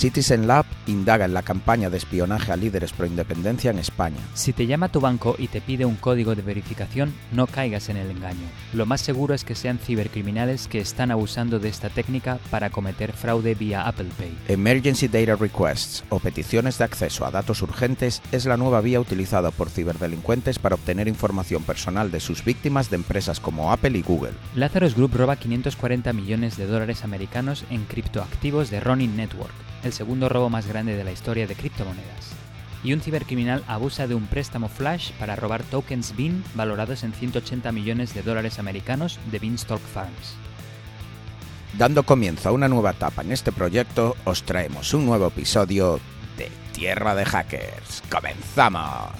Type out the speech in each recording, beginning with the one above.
Citizen Lab indaga en la campaña de espionaje a líderes pro independencia en España. Si te llama tu banco y te pide un código de verificación, no caigas en el engaño. Lo más seguro es que sean cibercriminales que están abusando de esta técnica para cometer fraude vía Apple Pay. Emergency Data Requests o peticiones de acceso a datos urgentes es la nueva vía utilizada por ciberdelincuentes para obtener información personal de sus víctimas de empresas como Apple y Google. Lazarus Group roba 540 millones de dólares americanos en criptoactivos de Ronin Network el segundo robo más grande de la historia de criptomonedas. Y un cibercriminal abusa de un préstamo flash para robar tokens BIN valorados en 180 millones de dólares americanos de Beanstalk Farms. Dando comienzo a una nueva etapa en este proyecto, os traemos un nuevo episodio de Tierra de Hackers. ¡Comenzamos!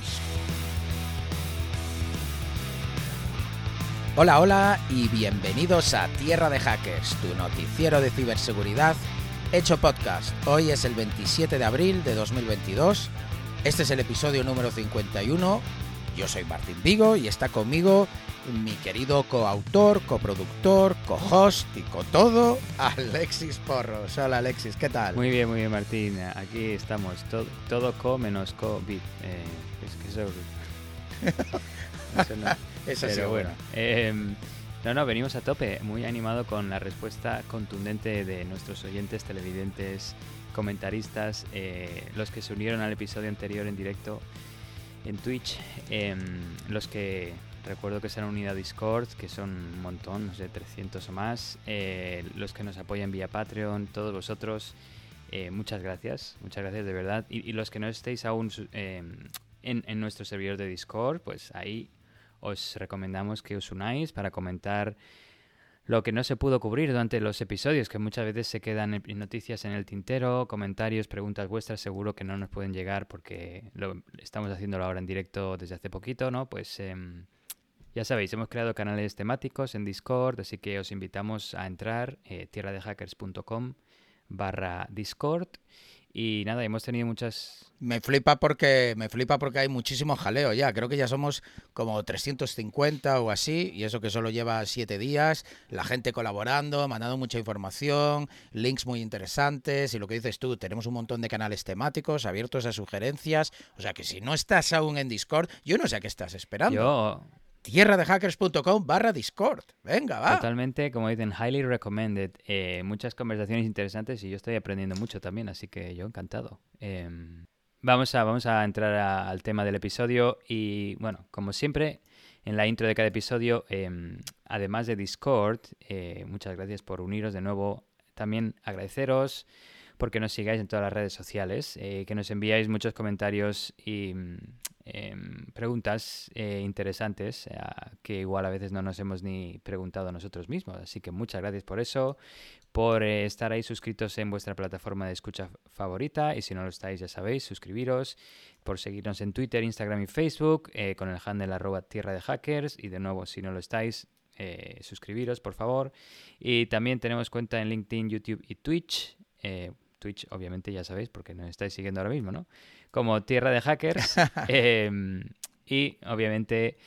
Hola, hola y bienvenidos a Tierra de Hackers, tu noticiero de ciberseguridad Hecho Podcast. Hoy es el 27 de abril de 2022. Este es el episodio número 51. Yo soy Martín Vigo y está conmigo mi querido coautor, coproductor, co-host y co-todo, Alexis Porros. Hola Alexis, ¿qué tal? Muy bien, muy bien Martín. Aquí estamos. Todo, todo co menos COVID. Eh, es que eso... eso no. eso Pero bueno. Eh, no, no, venimos a tope, muy animado con la respuesta contundente de nuestros oyentes, televidentes, comentaristas, eh, los que se unieron al episodio anterior en directo en Twitch, em, los que recuerdo que se han unido a Discord, que son un montón, no sé, 300 o más, eh, los que nos apoyan vía Patreon, todos vosotros, eh, muchas gracias, muchas gracias de verdad. Y, los que no estéis aún en nuestro servidor de Discord, pues ahí os recomendamos que os unáis para comentar lo que no se pudo cubrir durante los episodios, que muchas veces se quedan noticias en el tintero, comentarios, preguntas vuestras, seguro que no nos pueden llegar porque lo, estamos haciéndolo ahora en directo desde hace poquito, ¿no? Pues em, ya sabéis, hemos creado canales temáticos en Discord, así que os invitamos a entrar, eh, tierradehackers.com barra Discord y nada, hemos tenido muchas... Me flipa porque me flipa porque hay muchísimo jaleo ya. Creo que ya somos como 350 o así, y eso que solo lleva siete días. La gente colaborando, mandando mucha información, links muy interesantes. Y lo que dices tú, tenemos un montón de canales temáticos abiertos a sugerencias. O sea que si no estás aún en Discord, yo no sé a qué estás esperando. Yo tierradehackers.com barra Discord. Venga, va. Totalmente, como dicen, highly recommended. Eh, muchas conversaciones interesantes y yo estoy aprendiendo mucho también, así que yo encantado. Em, vamos, a, vamos a entrar al tema del episodio y, bueno, como siempre, en la intro de cada episodio, em, además de Discord, eh, muchas gracias por uniros de nuevo. También agradeceros porque nos sigáis en todas las redes sociales, eh, que nos enviáis muchos comentarios y em, preguntas eh, interesantes eh, que igual a veces no nos hemos ni preguntado nosotros mismos. Así que muchas gracias por eso, por estar ahí suscritos en vuestra plataforma de escucha favorita y si no lo estáis ya sabéis, suscribiros, por seguirnos en Twitter, Instagram y Facebook con el handle arroba tierra de hackers y de nuevo si no lo estáis suscribiros por favor. Y también tenemos cuenta en LinkedIn, YouTube y Twitch. Twitch, obviamente ya sabéis, porque nos estáis siguiendo ahora mismo, ¿no? Como Tierra de Hackers. Em, y obviamente,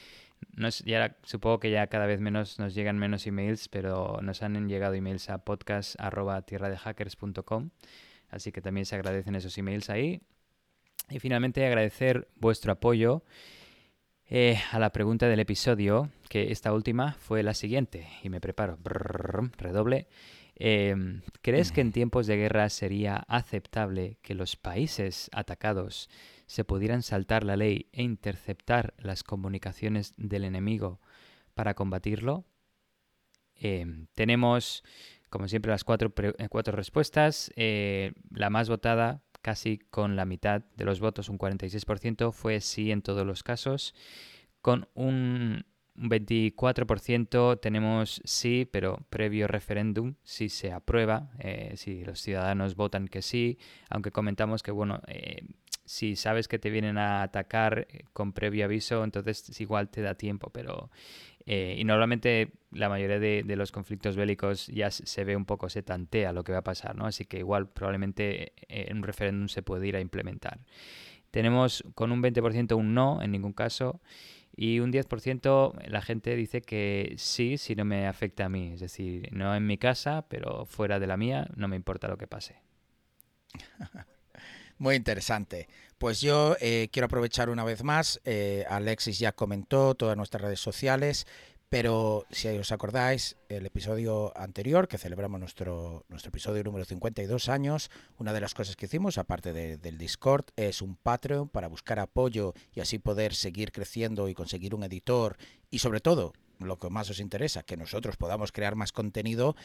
ya, supongo que ya cada vez menos nos llegan menos emails, pero nos han llegado emails a podcast.tierradehackers.com. Así que también se agradecen esos emails ahí. Y finalmente agradecer vuestro apoyo eh, a la pregunta del episodio, que esta última fue la siguiente. Y me preparo. redoble. Em, ¿Crees que en tiempos de guerra sería aceptable que los países atacados se pudieran saltar la ley e interceptar las comunicaciones del enemigo para combatirlo? Em, tenemos, como siempre, las cuatro, eh, cuatro respuestas. Eh, la más votada, casi con la mitad de los votos, un 46%, fue sí en todos los casos, con un un 24% tenemos sí, pero previo referéndum, si se aprueba, eh, si los ciudadanos votan que sí, aunque comentamos que, bueno, eh, si sabes que te vienen a atacar eh, con previo aviso, entonces igual te da tiempo, pero... y normalmente la mayoría de, de, los conflictos bélicos ya se ve un poco, se tantea lo que va a pasar, ¿no? Así que igual probablemente en un referéndum se puede ir a implementar. Tenemos con un 20% un no, en ningún caso, y un 10% la gente dice que sí, si no me afecta a mí. Es decir, no en mi casa, pero fuera de la mía, no me importa lo que pase. Muy interesante. Pues yo eh, quiero aprovechar una vez más, eh, Alexis ya comentó todas nuestras redes sociales, pero si os acordáis, el episodio anterior, que celebramos nuestro, nuestro episodio número 52 años, una de las cosas que hicimos, aparte del Discord, es un Patreon para buscar apoyo y así poder seguir creciendo y conseguir un editor y sobre todo, lo que más os interesa, que nosotros podamos crear más contenido,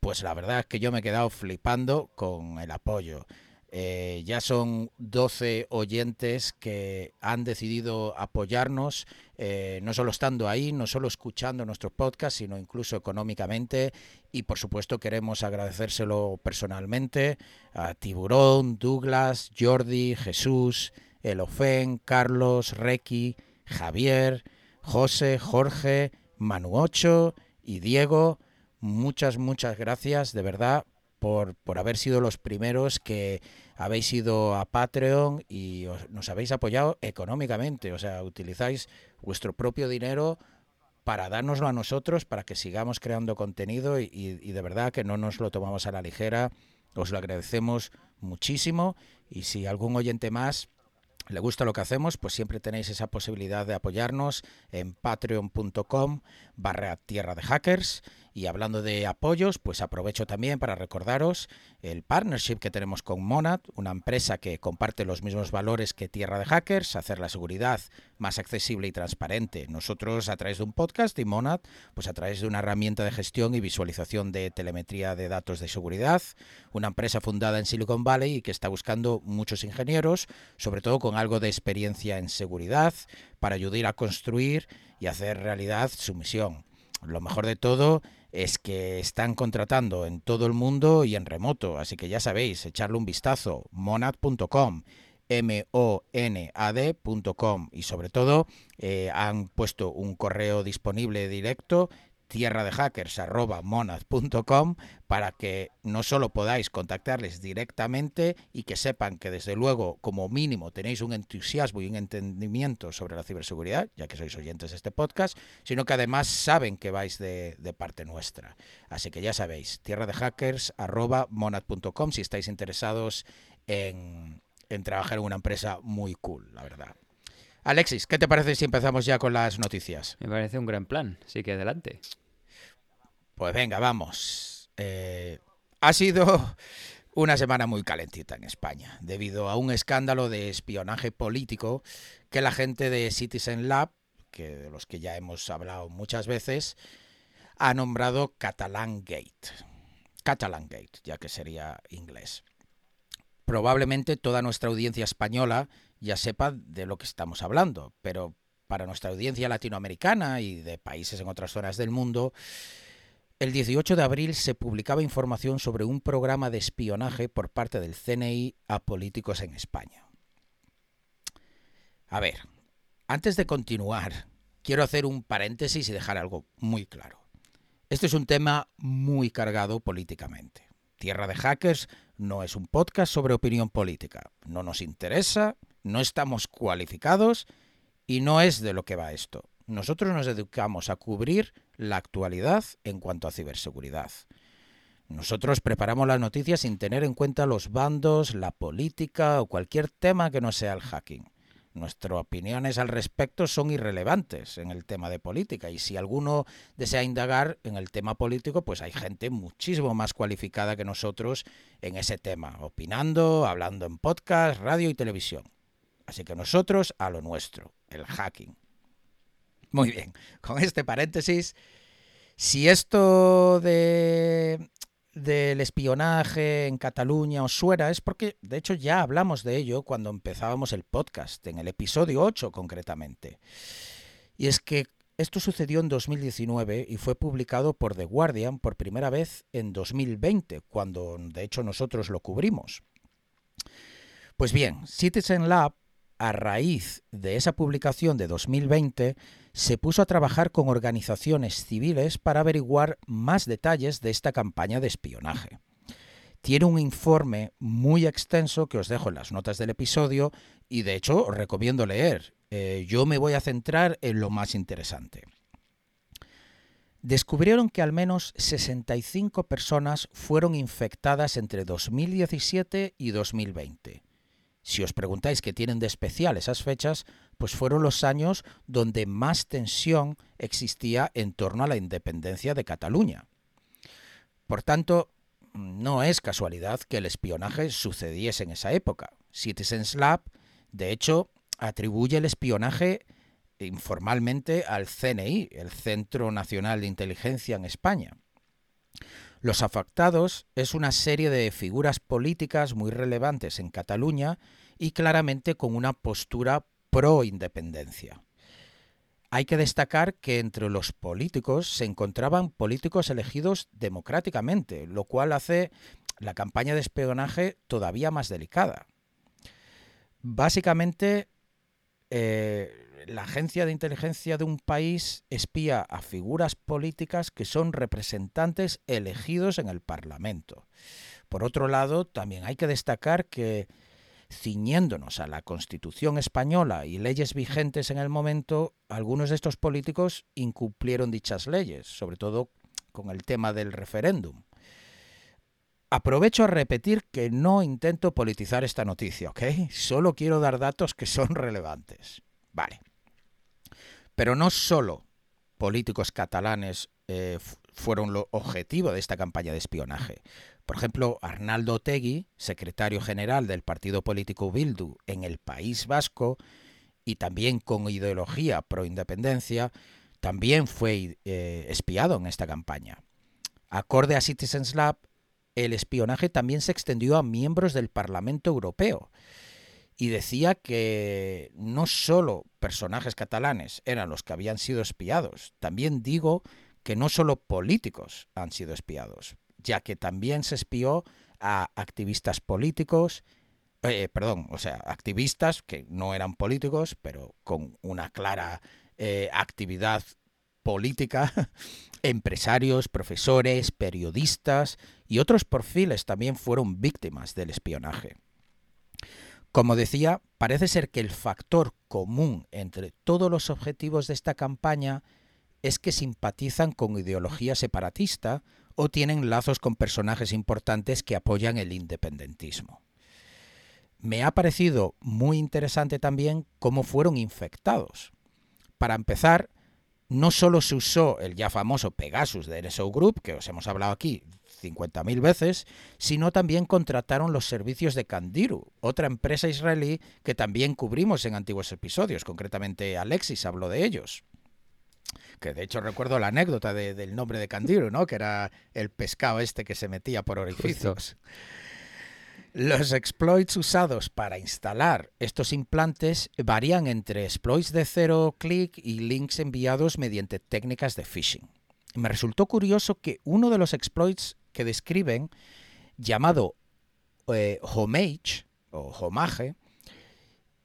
pues la verdad es que yo me he quedado flipando con el apoyo. Eh, ya son 12 oyentes que han decidido apoyarnos, eh, no solo estando ahí, no solo escuchando nuestro podcast, sino incluso económicamente. Y por supuesto queremos agradecérselo personalmente a Tiburón, Douglas, Jordi, Jesús, Elofen, Carlos, Requi, Javier, José, Jorge, Manuocho y Diego. Muchas, muchas gracias de verdad por, por haber sido los primeros que habéis ido a Patreon y nos habéis apoyado económicamente. O sea, utilizáis vuestro propio dinero para dárnoslo a nosotros, para que sigamos creando contenido y, y, de verdad que no nos lo tomamos a la ligera. Os lo agradecemos muchísimo y si algún oyente más le gusta lo que hacemos, pues siempre tenéis esa posibilidad de apoyarnos en patreon.com barra tierra de hackers y hablando de apoyos, pues aprovecho también para recordaros el partnership que tenemos con Monad, una empresa que comparte los mismos valores que Tierra de Hackers, hacer la seguridad más accesible y transparente. Nosotros a través de un podcast y Monad, pues a través de una herramienta de gestión y visualización de telemetría de datos de seguridad, una empresa fundada en Silicon Valley y que está buscando muchos ingenieros, sobre todo con algo de experiencia en seguridad, para ayudar a construir y hacer realidad su misión. Lo mejor de todo es que están contratando en todo el mundo y en remoto, así que ya sabéis, echarle un vistazo, monad.com, M-O-N-A-D.com y sobre todo eh, han puesto un correo disponible directo tierra de hackers monad.com para que no solo podáis contactarles directamente y que sepan que desde luego como mínimo tenéis un entusiasmo y un entendimiento sobre la ciberseguridad, ya que sois oyentes de este podcast, sino que además saben que vais de, parte nuestra. Así que ya sabéis, tierra de hackers monad.com si estáis interesados en, en trabajar en una empresa muy cool, la verdad. Alexis, ¿qué te parece si empezamos ya con las noticias? Me parece un gran plan, sí que adelante. Pues venga, vamos. Eh, ha sido una semana muy calentita en España, debido a un escándalo de espionaje político que la gente de Citizen Lab, que de los que ya hemos hablado muchas veces, ha nombrado Catalan Gate. Catalan Gate, ya que sería inglés. Probablemente toda nuestra audiencia española ya sepa de lo que estamos hablando, pero para nuestra audiencia latinoamericana y de países en otras zonas del mundo, el 18 de abril se publicaba información sobre un programa de espionaje por parte del CNI a políticos en España. A ver, antes de continuar, quiero hacer un paréntesis y dejar algo muy claro. Este es un tema muy cargado políticamente. Tierra de Hackers no es un podcast sobre opinión política. No nos interesa no estamos cualificados y no es de lo que va esto. Nosotros nos dedicamos a cubrir la actualidad en cuanto a ciberseguridad. Nosotros preparamos las noticias sin tener en cuenta los bandos, la política o cualquier tema que no sea el hacking. Nuestras opiniones al respecto son irrelevantes en el tema de política y si alguno desea indagar en el tema político, pues hay gente muchísimo más cualificada que nosotros en ese tema, opinando, hablando en podcast, radio y televisión. Así que nosotros a lo nuestro, el hacking. Muy bien, con este paréntesis, si esto de del espionaje en Cataluña os suena es porque de hecho ya hablamos de ello cuando empezábamos el podcast, en el episodio 8 concretamente. Y es que esto sucedió en 2019 y fue publicado por The Guardian por primera vez en 2020, cuando de hecho nosotros lo cubrimos. Pues bien, Citizen Lab a raíz de esa publicación de 2020, se puso a trabajar con organizaciones civiles para averiguar más detalles de esta campaña de espionaje. Tiene un informe muy extenso que os dejo en las notas del episodio y de hecho os recomiendo leer. Eh, yo me voy a centrar en lo más interesante. descubrieron que al menos 65 personas fueron infectadas entre 2017 y 2020. Si os preguntáis qué tienen de especial esas fechas, pues fueron los años donde más tensión existía en torno a la independencia de Cataluña. Por tanto, no es casualidad que el espionaje sucediese en esa época. Citizens Lab, de hecho, atribuye el espionaje informalmente al CNI, el Centro Nacional de Inteligencia en España. Los afectados es una serie de figuras políticas muy relevantes en Cataluña y claramente con una postura pro independencia. Hay que destacar que entre los políticos se encontraban políticos elegidos democráticamente, lo cual hace la campaña de espionaje todavía más delicada. Básicamente, eh, la agencia de inteligencia de un país espía a figuras políticas que son representantes elegidos en el Parlamento. Por otro lado, también hay que destacar que ciñéndonos a la Constitución española y leyes vigentes en el momento, algunos de estos políticos incumplieron dichas leyes, sobre todo con el tema del referéndum. Aprovecho a repetir que no intento politizar esta noticia, ¿ok? Solo quiero dar datos que son relevantes. Vale. Pero no solo políticos catalanes eh, fueron lo objetivo de esta campaña de espionaje. Por ejemplo, Arnaldo Tegui, secretario general del partido político Bildu en el País Vasco, y también con ideología pro independencia, también fue eh, espiado en esta campaña. Acorde a Citizens Lab, el espionaje también se extendió a miembros del Parlamento Europeo y decía que no solo personajes catalanes eran los que habían sido espiados, también digo que no solo políticos han sido espiados, ya que también se espió a activistas políticos, eh, perdón, o sea, activistas que no eran políticos, pero con una clara eh, actividad política, empresarios, profesores, periodistas y otros perfiles también fueron víctimas del espionaje. Como decía, parece ser que el factor común entre todos los objetivos de esta campaña es que simpatizan con ideología separatista o tienen lazos con personajes importantes que apoyan el independentismo. Me ha parecido muy interesante también cómo fueron infectados. Para empezar, no solo se usó el ya famoso Pegasus de NSO Group, que os hemos hablado aquí 50.000 veces, sino también contrataron los servicios de Kandiru, otra empresa israelí que también cubrimos en antiguos episodios, concretamente Alexis habló de ellos. Que de hecho recuerdo la anécdota del nombre de Kandiru, ¿no? que era el pescado este que se metía por orificios. Los exploits usados para instalar estos implantes varían entre exploits de cero clic y links enviados mediante técnicas de phishing. Me resultó curioso que uno de los exploits que describen, llamado eh, Homage o Homage,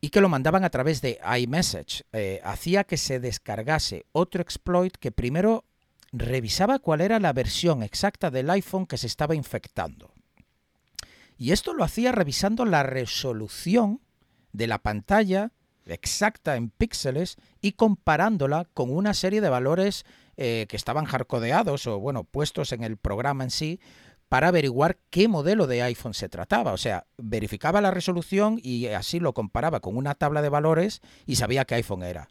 y que lo mandaban a través de iMessage, eh, hacía que se descargase otro exploit que primero revisaba cuál era la versión exacta del iPhone que se estaba infectando. Y esto lo hacía revisando la resolución de la pantalla exacta en píxeles y comparándola con una serie de valores eh, que estaban hardcodeados o bueno, puestos en el programa en sí para averiguar qué modelo de iPhone se trataba. O sea, verificaba la resolución y así lo comparaba con una tabla de valores y sabía qué iPhone era.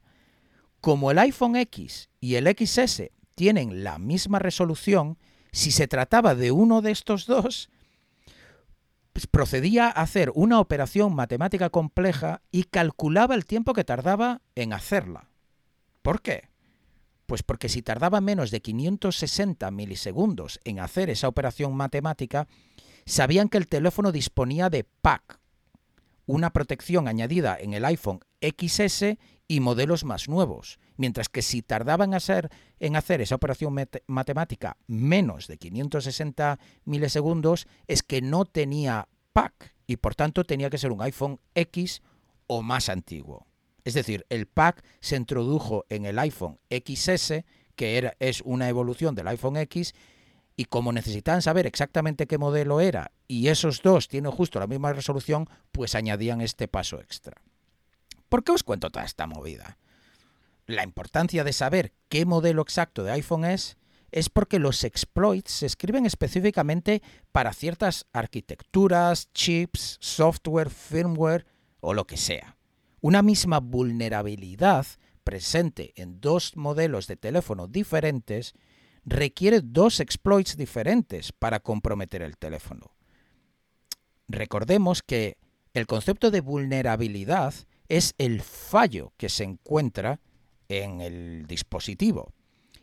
Como el iPhone X y el XS tienen la misma resolución, si se trataba de uno de estos dos, pues procedía a hacer una operación matemática compleja y calculaba el tiempo que tardaba en hacerla. ¿Por qué? Pues porque si tardaba menos de 560 milisegundos en hacer esa operación matemática, sabían que el teléfono disponía de PAC, una protección añadida en el iPhone XS y modelos más nuevos, mientras que si tardaban en hacer, esa operación matemática menos de 560 milisegundos, es que no tenía PAC y por tanto tenía que ser un iPhone X o más antiguo. Es decir, el pack se introdujo en el iPhone XS, que era, es una evolución del iPhone X, y como necesitaban saber exactamente qué modelo era, y esos dos tienen justo la misma resolución, pues añadían este paso extra. ¿Por qué os cuento toda esta movida? La importancia de saber qué modelo exacto de iPhone es es porque los exploits se escriben específicamente para ciertas arquitecturas, chips, software, firmware o lo que sea. Una misma vulnerabilidad presente en dos modelos de teléfono diferentes requiere dos exploits diferentes para comprometer el teléfono. Recordemos que el concepto de vulnerabilidad es el fallo que se encuentra en el dispositivo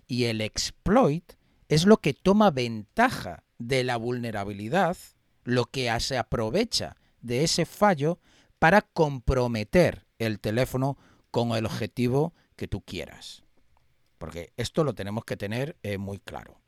y el exploit es lo que toma ventaja de la vulnerabilidad, lo que se aprovecha de ese fallo para comprometer el teléfono con el objetivo que tú quieras. Porque esto lo tenemos que tener eh, muy claro.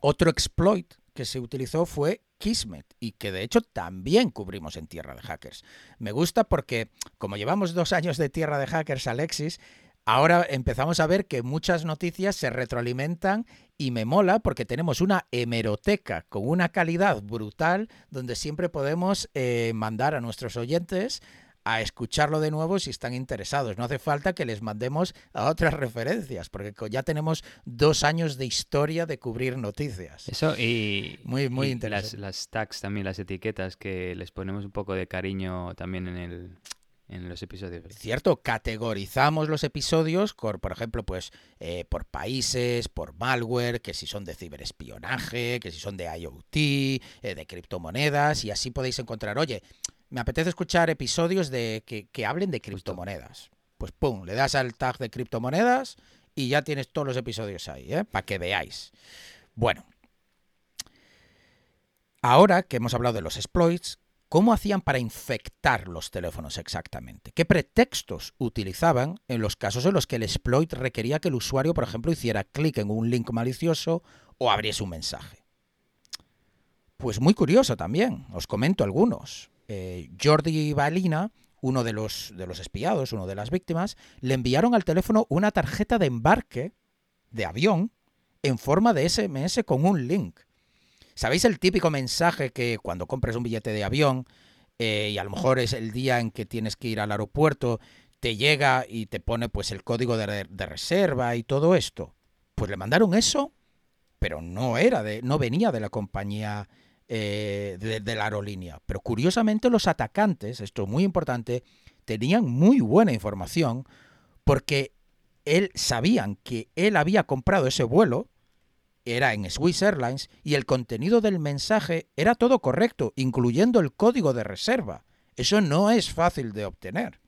Otro exploit que se utilizó fue Kismet y que de hecho también cubrimos en Tierra de Hackers. Me gusta porque como llevamos dos años de Tierra de Hackers, Alexis, ahora empezamos a ver que muchas noticias se retroalimentan y me mola porque tenemos una hemeroteca con una calidad brutal donde siempre podemos eh, mandar a nuestros oyentes a escucharlo de nuevo si están interesados. No hace falta que les mandemos a otras referencias, porque ya tenemos dos años de historia de cubrir noticias. Eso y, muy, muy interesante. Las, tags también, las etiquetas, que les ponemos un poco de cariño también en el, en los episodios. Cierto, categorizamos los episodios, por, por ejemplo, pues eh, por países, por malware, que si son de ciberespionaje, que si son de IoT, eh, de criptomonedas, y así podéis encontrar, oye, me apetece escuchar episodios de que, hablen de criptomonedas. Pues pum, le das al tag de criptomonedas y ya tienes todos los episodios ahí, ¿eh? para que veáis. Bueno, ahora que hemos hablado de los exploits, ¿cómo hacían para infectar los teléfonos exactamente? ¿Qué pretextos utilizaban en los casos en los que el exploit requería que el usuario, por ejemplo, hiciera clic en un link malicioso o abriese un mensaje? Pues muy curioso también, os comento algunos eh, Jordi Balina, uno de los, de los espiados, uno de las víctimas, le enviaron al teléfono una tarjeta de embarque de avión en forma de SMS con un link. ¿Sabéis el típico mensaje que cuando compres un billete de avión eh, y a lo mejor es el día en que tienes que ir al aeropuerto, te llega y te pone pues el código de, de reserva y todo esto? Pues le mandaron eso, pero no era de, no venía de la compañía eh, de, la aerolínea. Pero curiosamente los atacantes, esto es muy importante, tenían muy buena información porque él sabían que él había comprado ese vuelo, era en Swiss Airlines, y el contenido del mensaje era todo correcto, incluyendo el código de reserva. Eso no es fácil de obtener.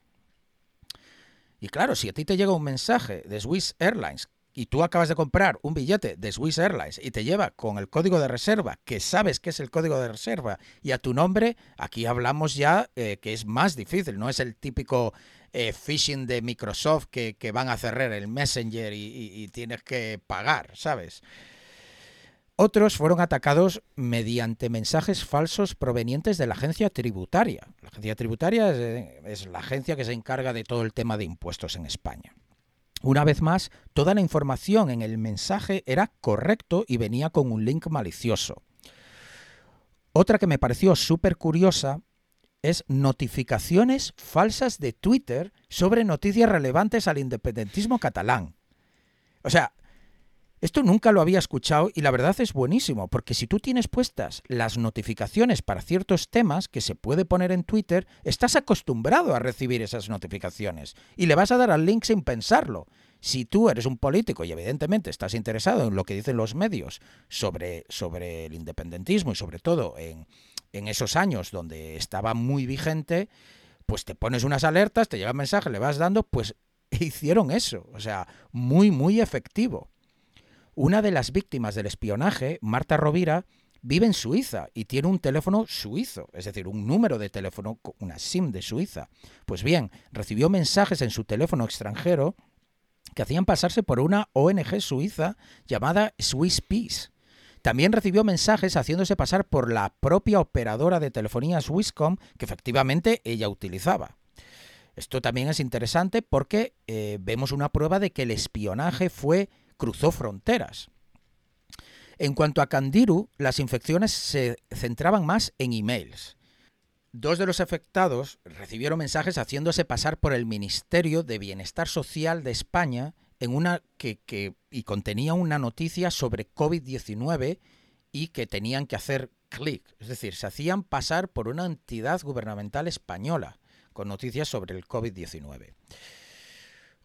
Y claro, si a ti te llega un mensaje de Swiss Airlines y tú acabas de comprar un billete de Swiss Airlines y te lleva con el código de reserva, que sabes que es el código de reserva, y a tu nombre, aquí hablamos ya eh, que es más difícil, no es el típico eh, phishing de Microsoft que, van a cerrar el Messenger y, tienes que pagar, ¿sabes? Otros fueron atacados mediante mensajes falsos provenientes de la agencia tributaria. La agencia tributaria es la agencia que se encarga de todo el tema de impuestos en España. Una vez más, toda la información en el mensaje era correcto y venía con un link malicioso. Otra que me pareció súper curiosa es notificaciones falsas de Twitter sobre noticias relevantes al independentismo catalán. O sea, esto nunca lo había escuchado y la verdad es buenísimo, porque si tú tienes puestas las notificaciones para ciertos temas que se puede poner en Twitter, estás acostumbrado a recibir esas notificaciones y le vas a dar al link sin pensarlo. Si tú eres un político y evidentemente estás interesado en lo que dicen los medios sobre, sobre el independentismo y sobre todo en, en esos años donde estaba muy vigente, pues te pones unas alertas, te llega un mensaje, le vas dando, pues hicieron eso. O sea, muy, muy efectivo. Una de las víctimas del espionaje, Marta Rovira, vive en Suiza y tiene un teléfono suizo, es decir, un número de teléfono, una SIM de Suiza. Pues bien, recibió mensajes en su teléfono extranjero que hacían pasarse por una ONG suiza llamada Swiss Peace. También recibió mensajes haciéndose pasar por la propia operadora de telefonía Swisscom que efectivamente ella utilizaba. Esto también es interesante porque eh, vemos una prueba de que el espionaje fue cruzó fronteras. En cuanto a Candiru, las infecciones se centraban más en emails. Dos de los afectados recibieron mensajes haciéndose pasar por el Ministerio de Bienestar Social de España en una que, y contenía una noticia sobre COVID-19 y que tenían que hacer clic, es decir, se hacían pasar por una entidad gubernamental española con noticias sobre el COVID-19.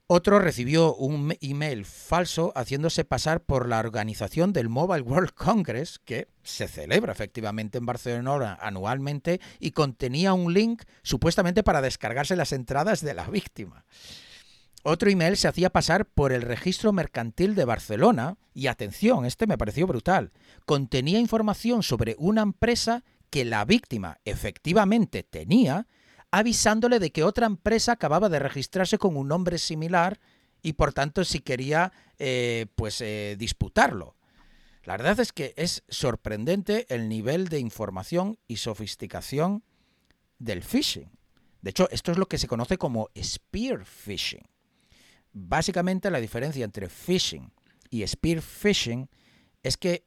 Otro recibió un email falso haciéndose pasar por la organización del Mobile World Congress, que se celebra efectivamente en Barcelona anualmente, y contenía un link supuestamente para descargarse las entradas de la víctima. Otro email se hacía pasar por el registro mercantil de Barcelona, y atención, este me pareció brutal, contenía información sobre una empresa que la víctima efectivamente tenía, avisándole de que otra empresa acababa de registrarse con un nombre similar y por tanto si quería eh, pues eh, disputarlo. La verdad es que es sorprendente el nivel de información y sofisticación del phishing. De hecho, esto es lo que se conoce como spear phishing. Básicamente la diferencia entre phishing y spear phishing es que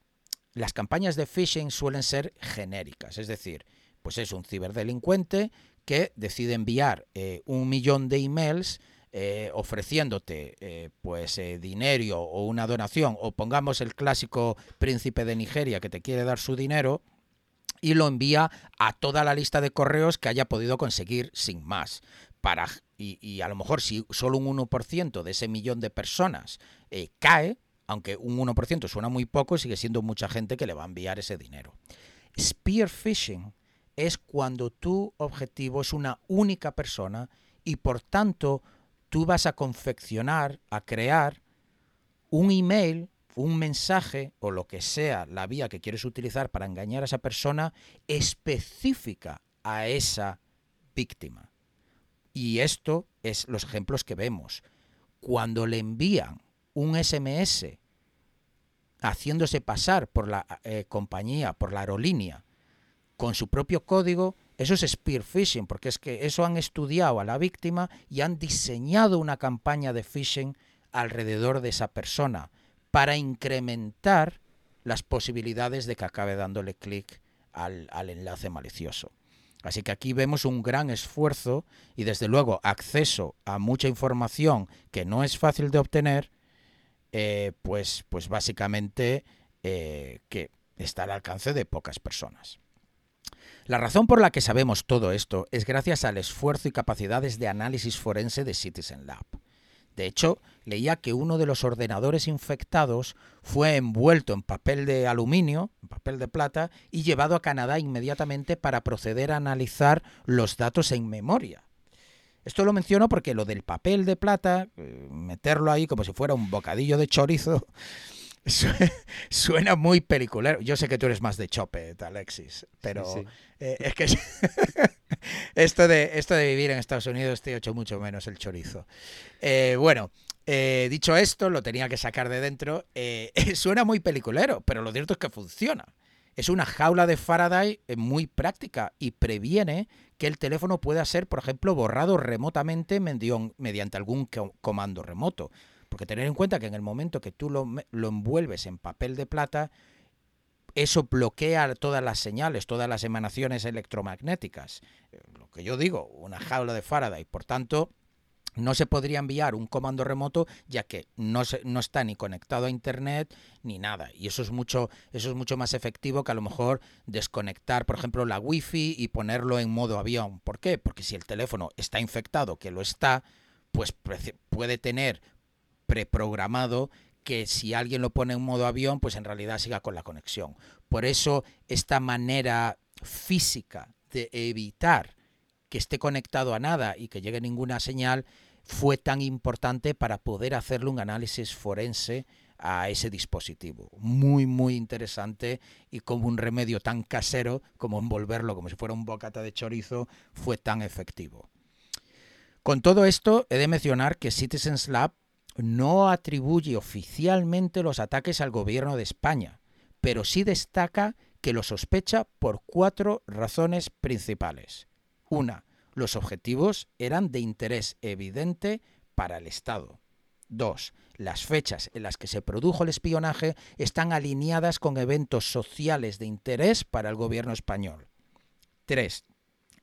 las campañas de phishing suelen ser genéricas, es decir, pues es un ciberdelincuente que decide enviar eh, un millón de emails eh, ofreciéndote eh, pues dinero o una donación o pongamos el clásico príncipe de Nigeria que te quiere dar su dinero y lo envía a toda la lista de correos que haya podido conseguir sin más. Para, y, y a lo mejor si solo un 1% de ese millón de personas cae, aunque un 1% suena muy poco, sigue siendo mucha gente que le va a enviar ese dinero. Spear phishing es cuando tu objetivo es una única persona y por tanto tú vas a confeccionar, a crear un email, un mensaje o lo que sea la vía que quieres utilizar para engañar a esa persona específica a esa víctima. Y esto es los ejemplos que vemos. Cuando le envían un SMS haciéndose pasar por la eh, compañía, por la aerolínea, con su propio código, eso es spear phishing, porque es que eso han estudiado a la víctima y han diseñado una campaña de phishing alrededor de esa persona para incrementar las posibilidades de que acabe dándole clic al, enlace malicioso. Así que aquí vemos un gran esfuerzo y desde luego acceso a mucha información que no es fácil de obtener, eh, pues, pues básicamente eh, que está al alcance de pocas personas. La razón por la que sabemos todo esto es gracias al esfuerzo y capacidades de análisis forense de Citizen Lab. De hecho, leía que uno de los ordenadores infectados fue envuelto en papel de aluminio, en papel de plata, y llevado a Canadá inmediatamente para proceder a analizar los datos en memoria. Esto lo menciono porque lo del papel de plata, eh, meterlo ahí como si fuera un bocadillo de chorizo, Suena muy peliculero. Yo sé que tú eres más de chope, Alexis, pero eh, es que esto, de, esto de vivir en Estados Unidos te he hecho mucho menos el chorizo. Eh, bueno, eh, dicho esto, lo tenía que sacar de dentro. suena muy peliculero, pero lo cierto es que funciona. Es una jaula de Faraday muy práctica y previene que el teléfono pueda ser, por ejemplo, borrado remotamente mediante algún comando remoto. Porque tener en cuenta que en el momento que tú lo, envuelves en papel de plata, eso bloquea todas las señales, todas las emanaciones electromagnéticas. Eh, lo que yo digo, una jaula de Faraday. Por tanto, no se podría enviar un comando remoto ya que no, no, está ni conectado a internet ni nada. Y eso es mucho, eso es mucho más efectivo que a lo mejor desconectar, por ejemplo, la wifi y ponerlo en modo avión. ¿Por qué? Porque si el teléfono está infectado, que lo está, pues puede tener preprogramado que si alguien lo pone en modo avión, pues en realidad siga con la conexión. Por eso esta manera física de evitar que esté conectado a nada y que llegue ninguna señal fue tan importante para poder hacerle un análisis forense a ese dispositivo. Muy, muy interesante y como un remedio tan casero como envolverlo como si fuera un bocata de chorizo fue tan efectivo. Con todo esto, he de mencionar que Citizens Lab no atribuye oficialmente los ataques al gobierno de España, pero sí destaca que lo sospecha por cuatro razones principales. Una, los objetivos eran de interés evidente para el Estado. Dos, las fechas en las que se produjo el espionaje están alineadas con eventos sociales de interés para el gobierno español. Tres,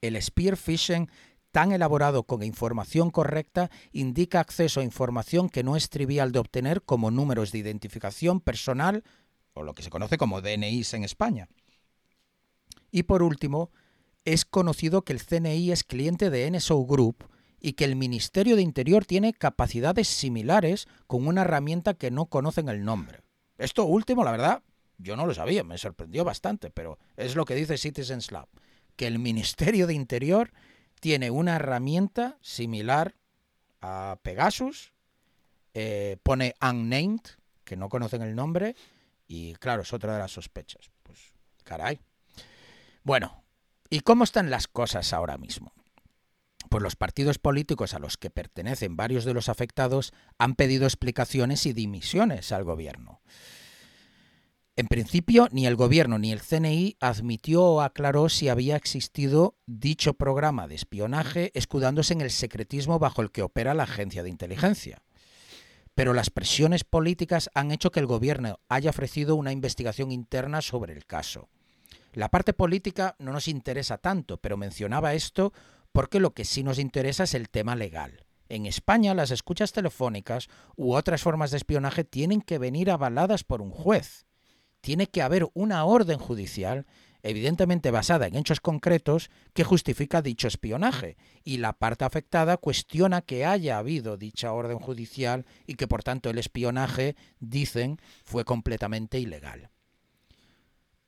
el spear phishing tan elaborado con información correcta indica acceso a información que no es trivial de obtener como números de identificación personal o lo que se conoce como DNIs en España. Y por último, es conocido que el CNI es cliente de NSO Group y que el Ministerio de Interior tiene capacidades similares con una herramienta que no conocen el nombre. Esto último, la verdad, yo no lo sabía, me sorprendió bastante, pero es lo que dice Citizens Lab, que el Ministerio de Interior tiene una herramienta similar a Pegasus, eh, pone unnamed, que no conocen el nombre, y claro, es otra de las sospechas. Pues, caray. Bueno, ¿y cómo están las cosas ahora mismo? Pues los partidos políticos a los que pertenecen varios de los afectados han pedido explicaciones y dimisiones al gobierno. En principio, ni el gobierno ni el CNI admitió o aclaró si había existido dicho programa de espionaje escudándose en el secretismo bajo el que opera la agencia de inteligencia. Pero las presiones políticas han hecho que el gobierno haya ofrecido una investigación interna sobre el caso. La parte política no nos interesa tanto, pero mencionaba esto porque lo que sí nos interesa es el tema legal. En España las escuchas telefónicas u otras formas de espionaje tienen que venir avaladas por un juez tiene que haber una orden judicial, evidentemente basada en hechos concretos, que justifica dicho espionaje, y la parte afectada cuestiona que haya habido dicha orden judicial y que por tanto el espionaje, dicen, fue completamente ilegal.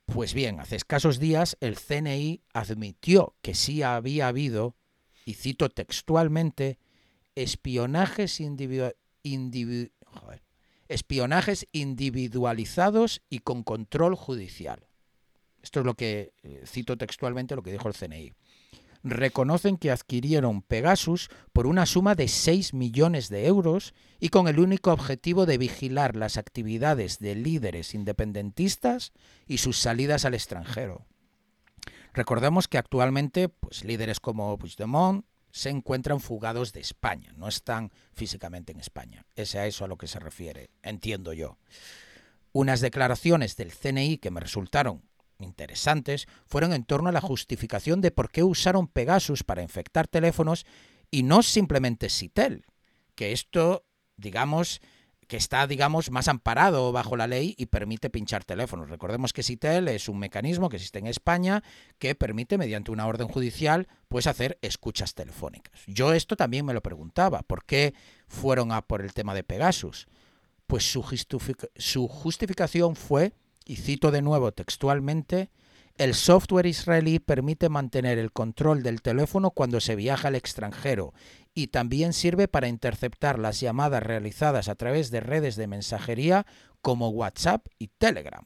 Pues bien, hace escasos días el CNI admitió que sí había habido, y cito textualmente, espionajes individuales espionajes individualizados y con control judicial. Esto es lo que eh, cito textualmente lo que dijo el CNI. Reconocen que adquirieron Pegasus por una suma de 6 millones de euros y con el único objetivo de vigilar las actividades de líderes independentistas y sus salidas al extranjero. Recordemos que actualmente pues, líderes como Puigdemont, se encuentran fugados de España, no están físicamente en España. Es a eso a lo que se refiere, entiendo yo. Unas declaraciones del CNI que me resultaron interesantes fueron en torno a la justificación de por qué usaron Pegasus para infectar teléfonos y no simplemente Citel, que esto, digamos, que está, digamos, más amparado bajo la ley y permite pinchar teléfonos. Recordemos que Citel es un mecanismo que existe en España que permite, mediante una orden judicial, pues hacer escuchas telefónicas. Yo esto también me lo preguntaba, ¿por qué fueron a por el tema de Pegasus? Pues su, su justificación fue, y cito de nuevo textualmente, el software israelí permite mantener el control del teléfono cuando se viaja al extranjero y también sirve para interceptar las llamadas realizadas a través de redes de mensajería como WhatsApp y Telegram.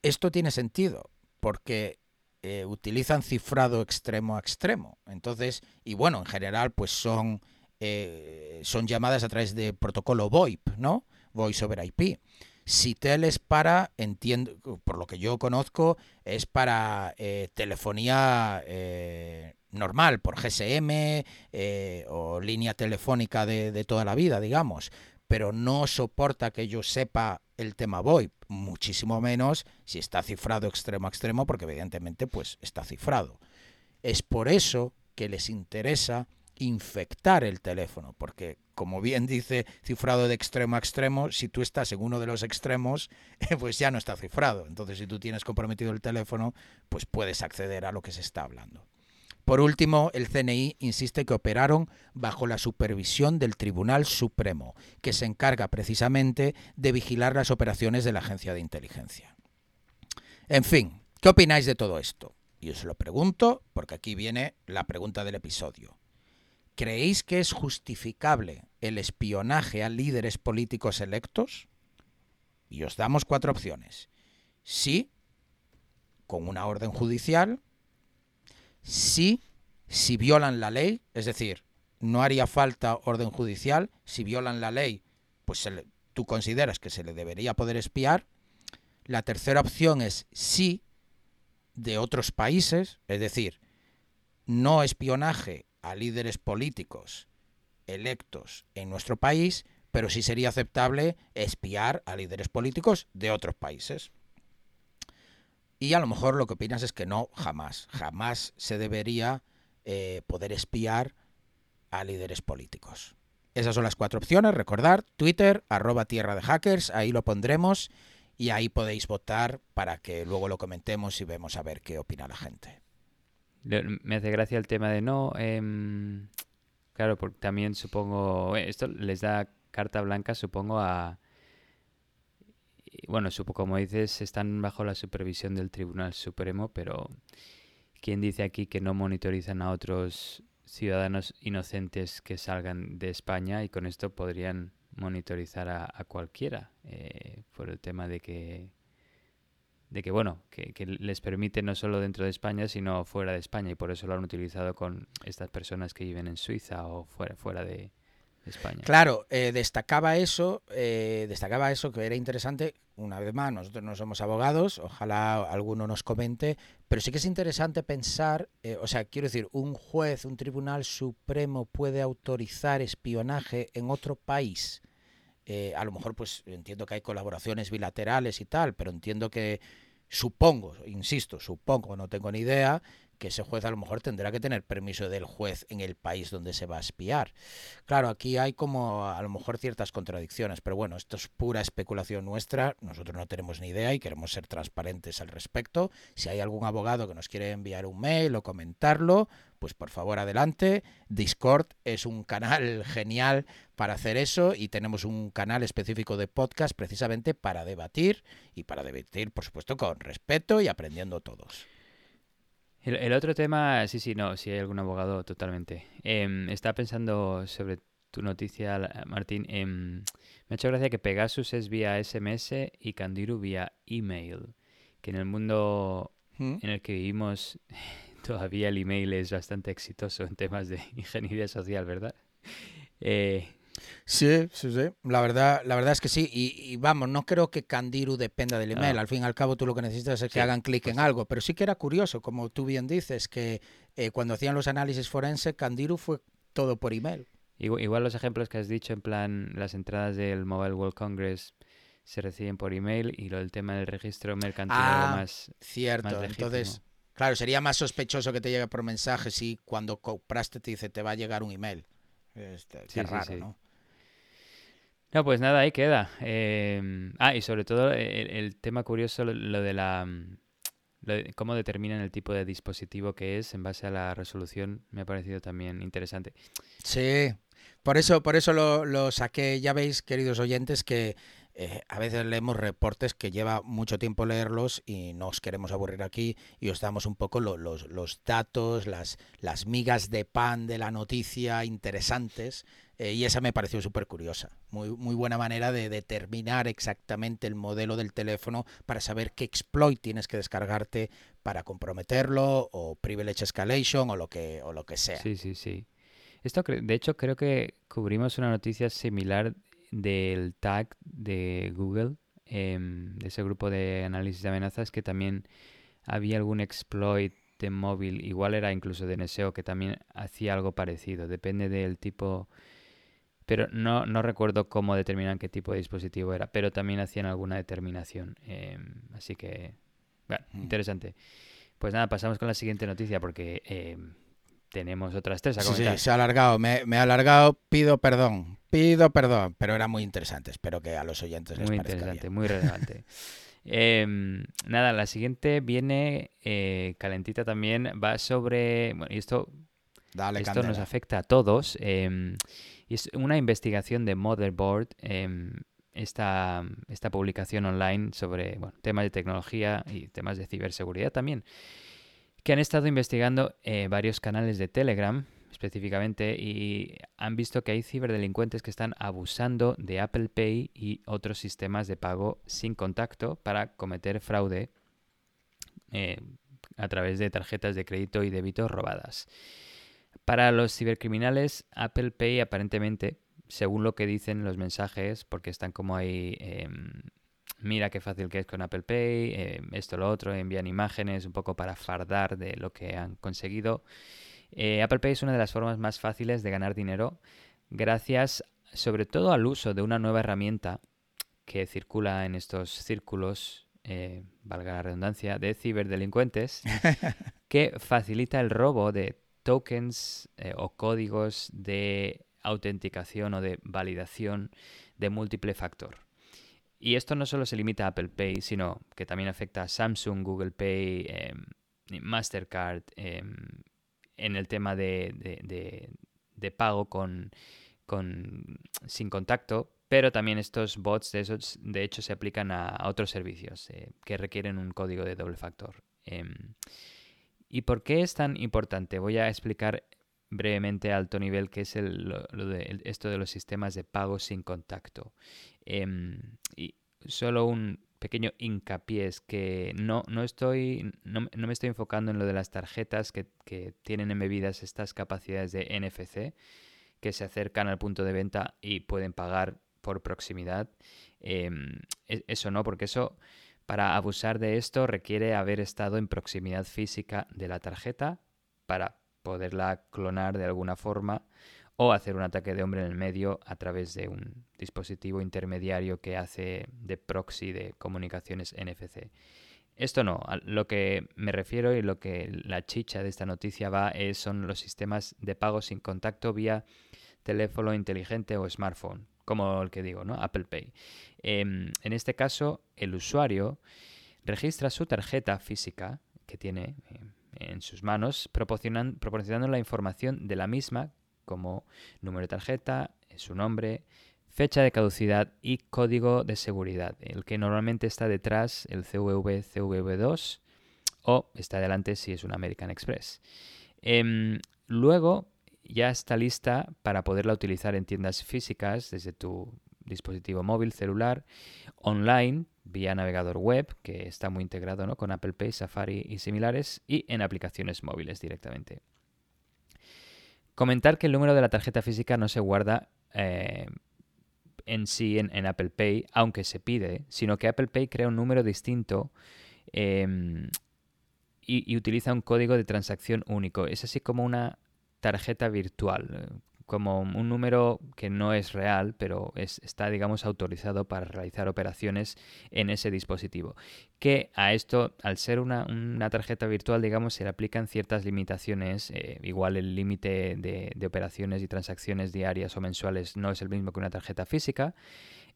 Esto tiene sentido porque eh, utilizan cifrado extremo a extremo. Entonces, y bueno, en general, pues son, eh, son llamadas a través de protocolo VoIP, ¿no? Voice over IP. Citel es para, entiendo, por lo que yo conozco, es para eh, telefonía normal, por GSM eh, o línea telefónica de, de, toda la vida, digamos, pero no soporta que yo sepa el tema VoIP, muchísimo menos si está cifrado extremo a extremo, porque evidentemente pues está cifrado. Es por eso que les interesa infectar el teléfono, porque como bien dice, cifrado de extremo a extremo, si tú estás en uno de los extremos, pues ya no está cifrado. Entonces, si tú tienes comprometido el teléfono, pues puedes acceder a lo que se está hablando. Por último, el CNI insiste que operaron bajo la supervisión del Tribunal Supremo, que se encarga precisamente de vigilar las operaciones de la agencia de inteligencia. En fin, ¿qué opináis de todo esto? Y os lo pregunto porque aquí viene la pregunta del episodio. ¿Creéis que es justificable el espionaje a líderes políticos electos? Y os damos cuatro opciones. Sí, con una orden judicial. Sí, si violan la ley, es decir, no haría falta orden judicial. Si violan la ley, pues tú consideras que se le debería poder espiar. La tercera opción es sí de otros países, es decir, no espionaje a líderes políticos electos en nuestro país, pero sí sería aceptable espiar a líderes políticos de otros países. Y a lo mejor lo que opinas es que no, jamás, jamás se debería eh, poder espiar a líderes políticos. Esas son las cuatro opciones. Recordar, Twitter, arroba tierra de hackers, ahí lo pondremos y ahí podéis votar para que luego lo comentemos y vemos a ver qué opina la gente. Me hace gracia el tema de no. Eh, claro, porque también supongo. Eh, esto les da carta blanca, supongo, a. Bueno, supongo, como dices, están bajo la supervisión del Tribunal Supremo, pero ¿quién dice aquí que no monitorizan a otros ciudadanos inocentes que salgan de España y con esto podrían monitorizar a, cualquiera eh, por el tema de que de que bueno que, les permite no solo dentro de España sino fuera de España. Y por eso lo han utilizado con estas personas que viven en Suiza o fuera fuera de, Claro, eh, destacaba eso, eh, destacaba eso que era interesante. Una vez más, nosotros no somos abogados, ojalá alguno nos comente, pero sí que es interesante pensar, eh, o sea, quiero decir, un juez, un tribunal supremo puede autorizar espionaje en otro país. a lo mejor, pues entiendo que hay colaboraciones bilaterales y tal, pero entiendo que supongo, insisto, supongo, no tengo ni idea, que ese juez a lo mejor tendrá que tener permiso del juez en el país donde se va a espiar. Claro, aquí hay como a lo mejor ciertas contradicciones, pero bueno, esto es pura especulación nuestra, nosotros no tenemos ni idea y queremos ser transparentes al respecto. Si hay algún abogado que nos quiere enviar un mail o comentarlo, pues por favor adelante. Discord es un canal genial para hacer eso y tenemos un canal específico de podcast precisamente para debatir y para debatir, por supuesto, con respeto y aprendiendo todos. El, otro tema, sí, sí, no, si hay algún abogado, totalmente. Eh, estaba pensando sobre tu noticia, Martín. Eh, me ha hecho gracia que Pegasus es vía SMS y Candiru vía email. Que en el mundo ¿Mm? en el que vivimos todavía el email es bastante exitoso en temas de ingeniería social, ¿verdad? Eh, Sí, sí, sí. La verdad, la verdad es que sí. Y, vamos, no creo que Candiru dependa del email. Al fin y al cabo, tú lo que necesitas es que hagan clic en pues algo. Pero sí que era curioso, como tú bien dices, que eh, cuando hacían los análisis forenses, Candiru fue todo por email. Igual, los ejemplos que has dicho, en plan, las entradas del Mobile World Congress se reciben por email y lo del tema del registro mercantil ah, más. Cierto, entonces. Claro, sería más sospechoso que te llegue por mensaje si cuando compraste te dice te va a llegar un email. Este, qué raro, ¿no? No, pues nada, ahí queda. Em, ah, y sobre todo el, tema curioso, lo, de la... Mm, cómo determinan el tipo de dispositivo que es en base a la resolución, me ha parecido también interesante. Sí, por eso, por eso lo, lo saqué. Ya veis, queridos oyentes, que eh, a veces leemos reportes que lleva mucho tiempo leerlos y no os queremos aburrir aquí y os damos un poco los, los, datos, las, las migas de pan de la noticia interesantes eh, y esa me pareció súper curiosa. Muy, muy buena manera de determinar exactamente el modelo del teléfono para saber qué exploit tienes que descargarte para comprometerlo o privilege escalation o lo que, o lo que sea. Sí, sí, sí. Esto, de hecho, creo que cubrimos una noticia similar del tag de Google, em, de ese grupo de análisis de amenazas, que también había algún exploit de móvil, igual era incluso de NSEO, que también hacía algo parecido. Depende del tipo... Pero no, no recuerdo cómo determinan qué tipo de dispositivo era, pero también hacían alguna determinación. Em, así que, bueno, mm. interesante. Pues nada, pasamos con la siguiente noticia porque em, tenemos otras tres a comentar. Sí, se ha alargado, me, me, ha alargado, pido perdón, pido perdón, pero era muy interesante, espero que a los oyentes les muy parezca interesante, muy relevante. Em, nada, la siguiente viene eh, calentita también, va sobre, bueno, y esto, esto nos afecta a todos, eh, es una investigación de Motherboard, em, esta, esta publicación online sobre temas de tecnología y temas de ciberseguridad también que han estado investigando eh, varios canales de Telegram específicamente y han visto que hay ciberdelincuentes que están abusando de Apple Pay y otros sistemas de pago sin contacto para cometer fraude eh, a través de tarjetas de crédito y débito robadas. Para los cibercriminales, Apple Pay aparentemente, según lo que dicen los mensajes, porque están como ahí em, mira qué fácil que es con Apple Pay, eh, esto, lo otro, envían imágenes un poco para fardar de lo que han conseguido. Eh, Apple Pay es una de las formas más fáciles de ganar dinero gracias sobre todo al uso de una nueva herramienta que circula en estos círculos, eh, valga la redundancia, de ciberdelincuentes, que facilita el robo de tokens eh, o códigos de autenticación o de validación de múltiple factor. Y esto no solo se limita a Apple Pay, sino que también afecta a Samsung, Google Pay, em, Mastercard, em, en el tema de, pago con, sin contacto, pero también estos bots de, de hecho se aplican a, otros servicios eh, que requieren un código de doble factor. ¿Y por qué es tan importante? Voy a explicar brevemente a alto nivel qué es lo, de, esto de los sistemas de pago sin contacto. Em, y solo un pequeño hincapié es que no, no estoy, no, me estoy enfocando en lo de las tarjetas que, tienen embebidas estas capacidades de NFC que se acercan al punto de venta y pueden pagar por proximidad. Em, e, eso no, porque eso, para abusar de esto, requiere haber estado en proximidad física de la tarjeta para poderla clonar de alguna forma o hacer un ataque de hombre en el medio a través de un dispositivo intermediario que hace de proxy de comunicaciones NFC. Esto no, a lo que me refiero y lo que la chicha de esta noticia va es, son los sistemas de pago sin contacto vía teléfono inteligente o smartphone, como el que digo, ¿no? Apple Pay. Em, en este caso, el usuario registra su tarjeta física que tiene em, en sus manos, proporcionando la información de la misma como número de tarjeta, su nombre, fecha de caducidad y código de seguridad, el que normalmente está detrás, el CVV, CVV2, o está delante si es un American Express. Em, luego ya está lista para poderla utilizar en tiendas físicas desde tu dispositivo móvil, celular, online, vía navegador web, que está muy integrado ¿no? con Apple Pay, Safari y similares, y en aplicaciones móviles directamente. Comentar que el número de la tarjeta física no se guarda eh, en sí en, Apple Pay, aunque se pide, sino que Apple Pay crea un número distinto em, y, utiliza un código de transacción único. Es así como una tarjeta virtual como un número que no es real, pero está, digamos, autorizado para realizar operaciones en ese dispositivo. Que a esto, al ser una, tarjeta virtual, digamos, se le aplican ciertas limitaciones. Eh, igual el límite de, operaciones y transacciones diarias o mensuales no es el mismo que una tarjeta física,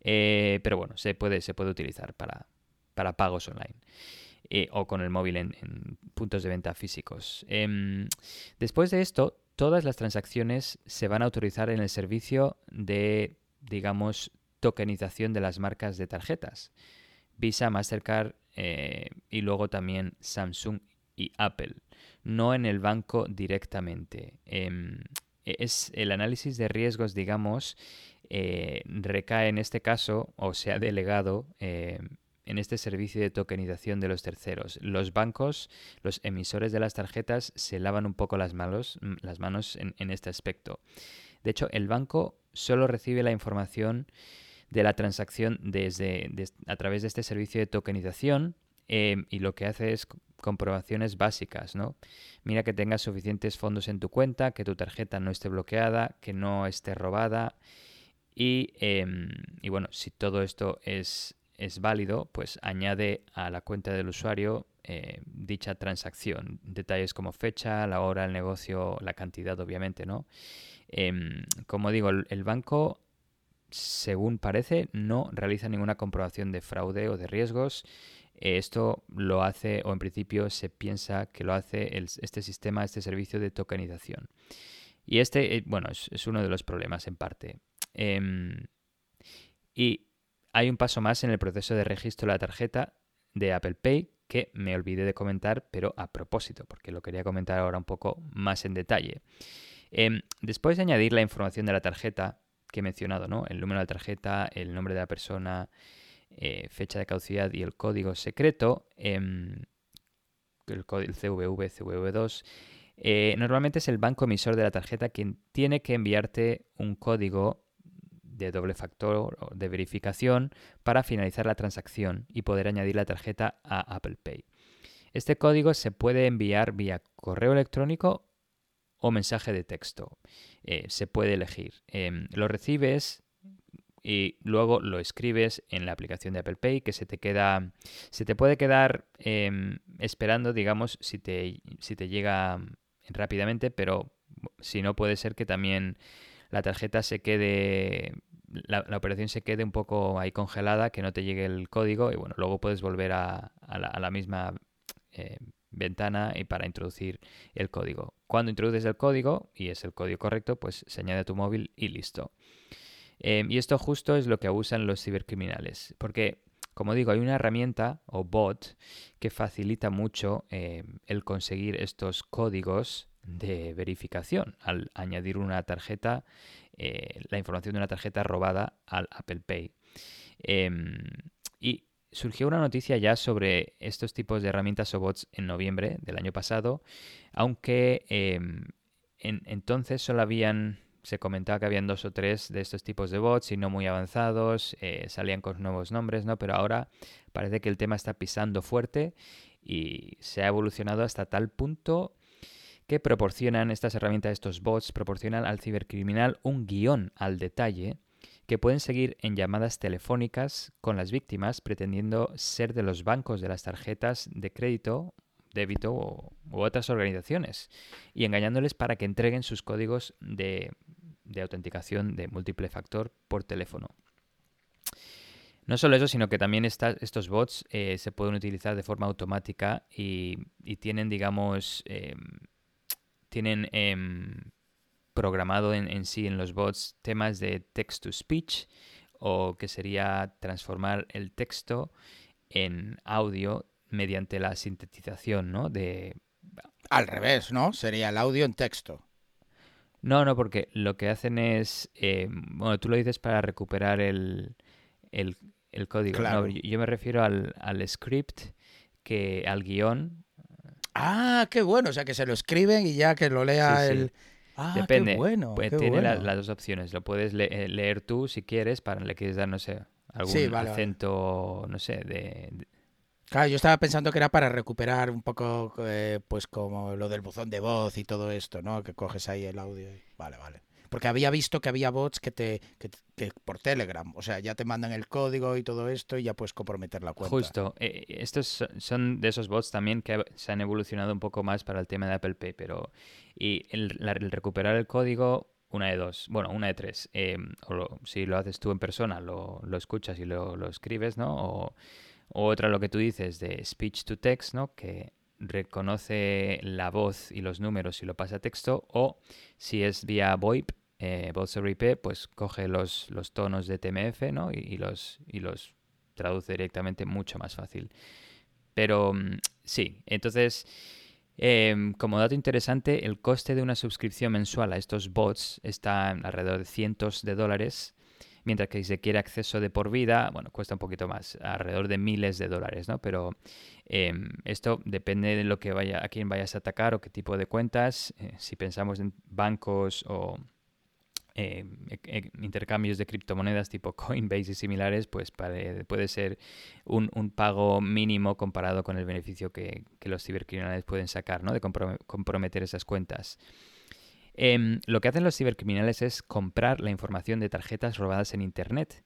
eh, pero bueno, se puede, se puede utilizar para, para pagos online. Eh, o con el móvil en, en, puntos de venta físicos. Em, después de esto, todas las transacciones se van a autorizar en el servicio de, digamos, tokenización de las marcas de tarjetas. Visa, Mastercard eh, y luego también Samsung y Apple, no en el banco directamente. Em, es el análisis de riesgos, digamos, eh, recae en este caso o se ha delegado eh, en este servicio de tokenización de los terceros. Los bancos, los emisores de las tarjetas, se lavan un poco las manos, mm, las manos en, este aspecto. De hecho, el banco solo recibe la información de la transacción desde, a través de este servicio de tokenización em, y lo que hace es comprobaciones básicas, ¿no? Mira que tengas suficientes fondos en tu cuenta, que tu tarjeta no esté bloqueada, que no esté robada y, em, y bueno, si todo esto es es válido, pues añade a la cuenta del usuario eh, dicha transacción. Detalles como fecha, la hora, el negocio, la cantidad, obviamente, ¿no? Em, como digo, el, banco, según parece, no realiza ninguna comprobación de fraude o de riesgos. esto lo hace, o en principio se piensa que lo hace este sistema, este servicio de tokenización. Y este, eh, bueno, es, uno de los problemas en parte. Em, y hay un paso más en el proceso de registro de la tarjeta de Apple Pay que me olvidé de comentar, pero a propósito, porque lo quería comentar ahora un poco más en detalle. Em, después de añadir la información de la tarjeta que he mencionado, ¿no? El número de la tarjeta, el nombre de la persona, eh, fecha de caducidad y el código secreto, em, el, el CVV, CVV2, eh, normalmente es el banco emisor de la tarjeta quien tiene que enviarte un código de doble factor de verificación para finalizar la transacción y poder añadir la tarjeta a Apple Pay. Este código se puede enviar vía correo electrónico o mensaje de texto. Eh, se puede elegir. Em, lo recibes y luego lo escribes en la aplicación de Apple Pay que se te queda se te puede quedar em, esperando digamos si te, si te llega rápidamente, pero si no puede ser que también la tarjeta se quede, la, operación se quede un poco ahí congelada, que no te llegue el código y bueno, luego puedes volver a, la, misma eh, ventana y para introducir el código. Cuando introduces el código y es el código correcto, pues se añade a tu móvil y listo. Em, y esto justo es lo que abusan los cibercriminales, porque como digo, hay una herramienta o bot que facilita mucho em, el conseguir estos códigos de verificación al añadir una tarjeta, eh, la información de una tarjeta robada al Apple Pay. Em, y surgió una noticia ya sobre estos tipos de herramientas o bots en noviembre del año pasado, aunque en, entonces solo habían se comentaba que habían dos o tres de estos tipos de bots y no muy avanzados, eh, salían con nuevos nombres, ¿no? Pero ahora parece que el tema está pisando fuerte y se ha evolucionado hasta tal punto que proporcionan estas herramientas, estos bots, proporcionan al cibercriminal un guion al detalle que pueden seguir en llamadas telefónicas con las víctimas pretendiendo ser de los bancos de las tarjetas de crédito débito u otras organizaciones y engañándoles para que entreguen sus códigos de, autenticación de múltiple factor por teléfono. No solo eso, sino que también estos bots eh, se pueden utilizar de forma automática y, tienen, digamos, em, tienen em, programado en, en, sí en los bots temas de text to speech o que sería transformar el texto en audio mediante la sintetización, ¿no? De... Al revés, ¿no? Sería el audio en texto. No, no, porque lo que hacen es, eh, bueno, tú lo dices para recuperar el, el, código. Claro. yo me refiero al, al script, que al guion. Ah, qué bueno, o sea, que se lo escriben y ya que lo lea el... Ah, Depende. Qué bueno, pues tiene las dos opciones. Lo puedes eh, leer tú si quieres, para le quieres dar, no sé, algún acento, no sé, de, Claro, yo estaba pensando que era para recuperar un poco, eh, pues como lo del buzón de voz y todo esto, ¿no? Que coges ahí el audio. Vale, vale. Porque había visto que había bots que te que, por Telegram, o sea, ya te mandan el código y todo esto y ya puedes comprometer la cuenta. Justo. Eh, estos son de esos bots también que se han evolucionado un poco más para el tema de Apple Pay, pero y el, recuperar el código una de dos, bueno, una de tres. Eh, o si lo haces tú en persona, lo, lo escuchas y lo, lo escribes, ¿no? O otra, lo que tú dices de speech to text, ¿no? Que reconoce la voz y los números y lo pasa a texto. O si es vía VoIP, eh, Voice over IP, pues coge los, los tonos de TMF, ¿no? Y, los, y los traduce directamente mucho más fácil. Pero mm, sí, entonces... Em, como dato interesante, el coste de una suscripción mensual a estos bots está alrededor de cientos de dólares mientras que si se quiere acceso de por vida, bueno, cuesta un poquito más, alrededor de miles de dólares, ¿no? Pero em, esto depende de lo que vaya, a quién vayas a atacar o qué tipo de cuentas. Eh, si pensamos en bancos o em, e, e, intercambios de criptomonedas tipo Coinbase y similares, pues puede ser un, pago mínimo comparado con el beneficio que, que los cibercriminales pueden sacar, ¿no? De comprometer esas cuentas. Em, lo que hacen los cibercriminales es comprar la información de tarjetas robadas en Internet,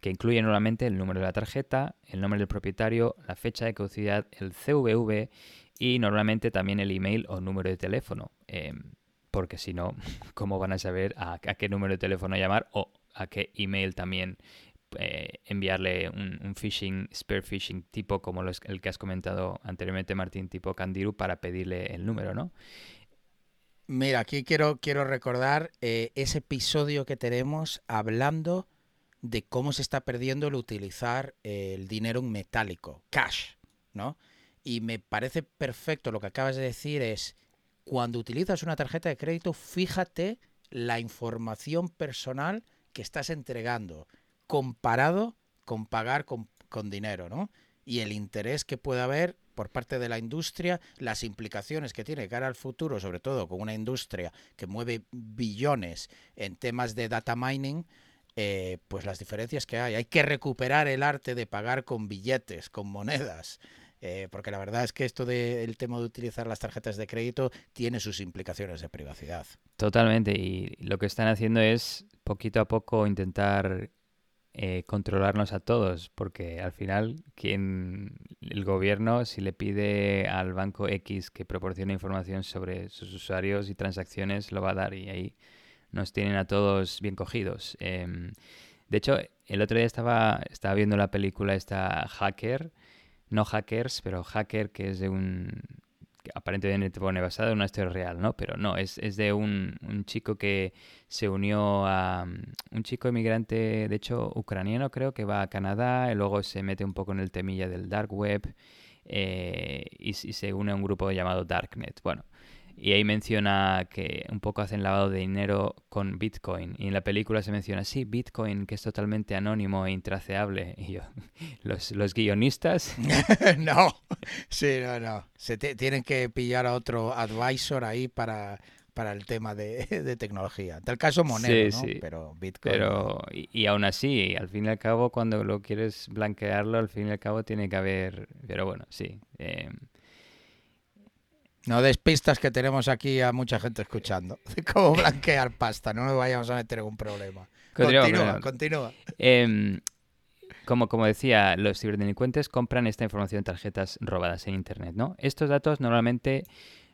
que incluye nuevamente el número de la tarjeta, el nombre del propietario, la fecha de caducidad, el CVV y normalmente también el email o número de teléfono. Em, porque si no, ¿cómo van a saber a, qué número de teléfono llamar o a qué email también eh, enviarle un, phishing, spear phishing tipo como el que has comentado anteriormente, Martín, tipo Candiru, para pedirle el número, ¿no? Mira, aquí quiero, quiero recordar eh, ese episodio que tenemos hablando de cómo se está perdiendo el utilizar el dinero en metálico, cash, ¿no? Y me parece perfecto lo que acabas de decir es, cuando utilizas una tarjeta de crédito, fíjate la información personal que estás entregando comparado con pagar con, con dinero, ¿no? Y el interés que puede haber por parte de la industria, las implicaciones que tiene cara al futuro, sobre todo con una industria que mueve billones en temas de data mining, eh, pues las diferencias que hay. Hay que recuperar el arte de pagar con billetes, con monedas. Eh, porque la verdad es que esto del tema de utilizar las tarjetas de crédito tiene sus implicaciones de privacidad. Totalmente, y lo que están haciendo es poquito a poco intentar eh, controlarnos a todos, porque al final quien el gobierno si le pide al banco X que proporcione información sobre sus usuarios y transacciones lo va a dar y ahí nos tienen a todos bien cogidos. Em, de hecho, el otro día estaba, estaba viendo la película esta Hacker, no Hackers, pero Hacker, que es de un... Que aparentemente pone basado en una historia real, ¿no? Pero no, es, es de un, un, chico que se unió a... Un chico inmigrante, de hecho, ucraniano creo, que va a Canadá y luego se mete un poco en el temilla del dark web eh, y, y se une a un grupo llamado Darknet. Bueno, y ahí menciona que un poco hacen lavado de dinero con Bitcoin. Y en la película se menciona, sí, Bitcoin, que es totalmente anónimo e intraceable. Y yo, ¿los, los guionistas? no, sí, no, no. Se tienen que pillar a otro advisor ahí para, para el tema de, de tecnología. Tal caso Monero, ¿no? Sí. Pero Bitcoin... Pero, y, y, aún así, al fin y al cabo, cuando lo quieres blanquearlo, al fin y al cabo tiene que haber... Pero bueno, sí. Eh, no des pistas que tenemos aquí a mucha gente escuchando. Cómo blanquear pasta, no nos vayamos a meter en un problema. Continúa, continúa. continúa. Eh, como, como decía, los ciberdelincuentes compran esta información en tarjetas robadas en Internet, ¿no? Estos datos normalmente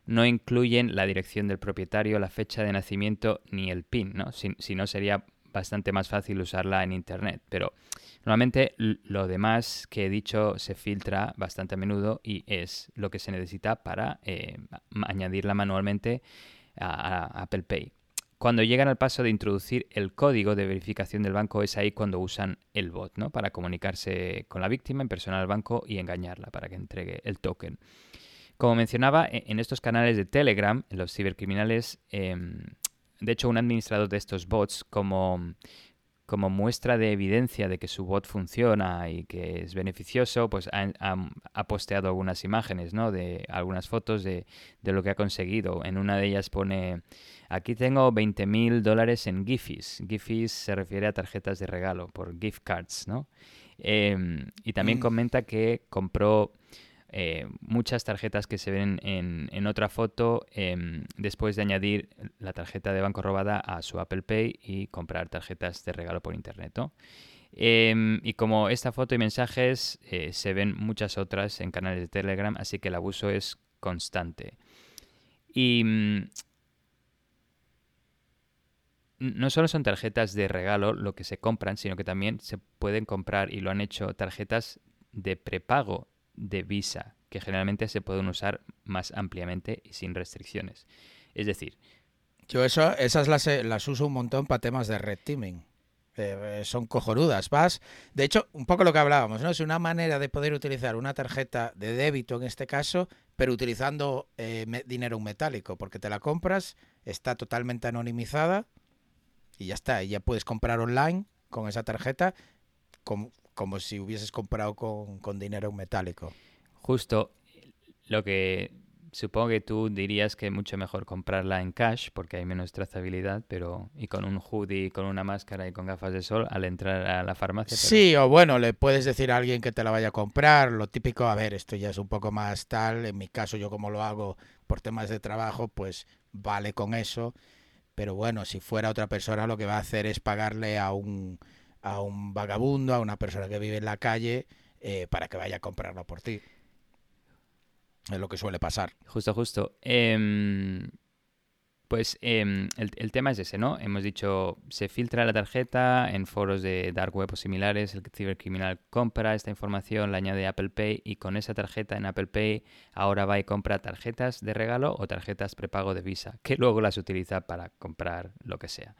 no incluyen la dirección del propietario, la fecha de nacimiento ni el PIN, ¿no? Si, si no sería bastante más fácil usarla en Internet, pero Normalmente lo demás que he dicho se filtra bastante a menudo y es lo que se necesita para eh, añadirla manualmente a, Apple Pay. Cuando llegan al paso de introducir el código de verificación del banco es ahí cuando usan el bot, ¿no? Para comunicarse con la víctima en persona al banco y engañarla para que entregue el token. Como mencionaba, e, en estos canales de Telegram, los cibercriminales, eh, de hecho, un administrador de estos bots, como como muestra de evidencia de que su bot funciona y que es beneficioso, pues ha, ha, ha posteado algunas imágenes, ¿no? De algunas fotos de, de, lo que ha conseguido. En una de ellas pone, aquí tengo 20 mil dólares en Gifis. Gifis se refiere a tarjetas de regalo por gift cards, ¿no? Eh, y también mm. comenta que compró eh, muchas tarjetas que se ven en, otra foto eh, después de añadir la tarjeta de banco robada a su Apple Pay y comprar tarjetas de regalo por internet. Eh, y como esta foto y mensajes eh, se ven muchas otras en canales de Telegram, así que el abuso es constante. Y mm, no solo son tarjetas de regalo lo que se compran, sino que también se pueden comprar, y lo han hecho, tarjetas de prepago de Visa, que generalmente se pueden usar más ampliamente y sin restricciones. Es decir... Yo eso, esas las, las uso un montón para temas de red teaming. Eh, son cojonudas. Vas, de hecho, un poco lo que hablábamos, ¿no? Es una manera de poder utilizar una tarjeta de débito en este caso, pero utilizando eh, dinero metálico, porque te la compras, está totalmente anonimizada y ya está. Y ya puedes comprar online con esa tarjeta como si hubieses comprado con, con dinero metálico. Justo lo que supongo que tú dirías que es mucho mejor comprarla en cash porque hay menos trazabilidad, pero y con un hoodie, con una máscara y con gafas de sol al entrar a la farmacia. Pero... Sí, o bueno, le puedes decir a alguien que te la vaya a comprar. Lo típico, a ver, esto ya es un poco más tal. En mi caso, yo como lo hago por temas de trabajo, pues vale con eso. Pero bueno, si fuera otra persona, lo que va a hacer es pagarle a un a un vagabundo, a una persona que vive en la calle, eh, para que vaya a comprarlo por ti. Es lo que suele pasar. Justo, justo. Eh, pues eh, el, el, tema es ese, ¿no? Hemos dicho, se filtra la tarjeta en foros de dark web o similares, el cibercriminal compra esta información, la añade a Apple Pay y con esa tarjeta en Apple Pay ahora va y compra tarjetas de regalo o tarjetas prepago de Visa, que luego las utiliza para comprar lo que sea.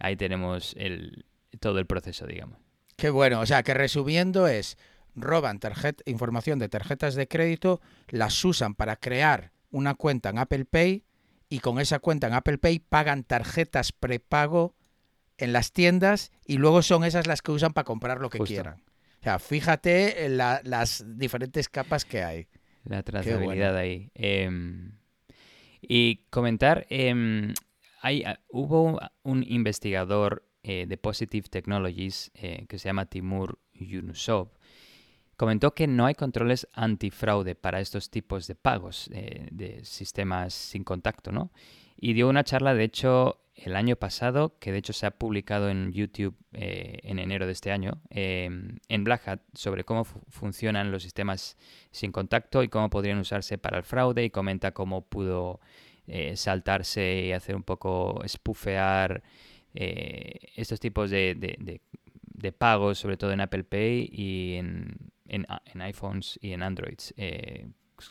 Ahí tenemos el, todo el proceso, digamos. Qué bueno, o sea, que resumiendo es, roban tarjeta, información de tarjetas de crédito, las usan para crear una cuenta en Apple Pay y con esa cuenta en Apple Pay pagan tarjetas prepago en las tiendas y luego son esas las que usan para comprar lo que Justo. quieran. O sea, fíjate en la, las diferentes capas que hay. La trazabilidad bueno. ahí. Eh, y comentar, eh, hay, hubo un investigador eh, de Positive Technologies, eh, que se llama Timur Yunusov, comentó que no hay controles antifraude para estos tipos de pagos eh, de sistemas sin contacto, ¿no? Y dio una charla, de hecho, el año pasado, que de hecho se ha publicado en YouTube en enero de este año, en Black Hat, sobre cómo funcionan los sistemas sin contacto y cómo podrían usarse para el fraude y comenta cómo pudo saltarse y hacer un poco spoofear eh, estos tipos de, de, pagos, sobre todo en Apple Pay y en, en, en iPhones y en Androids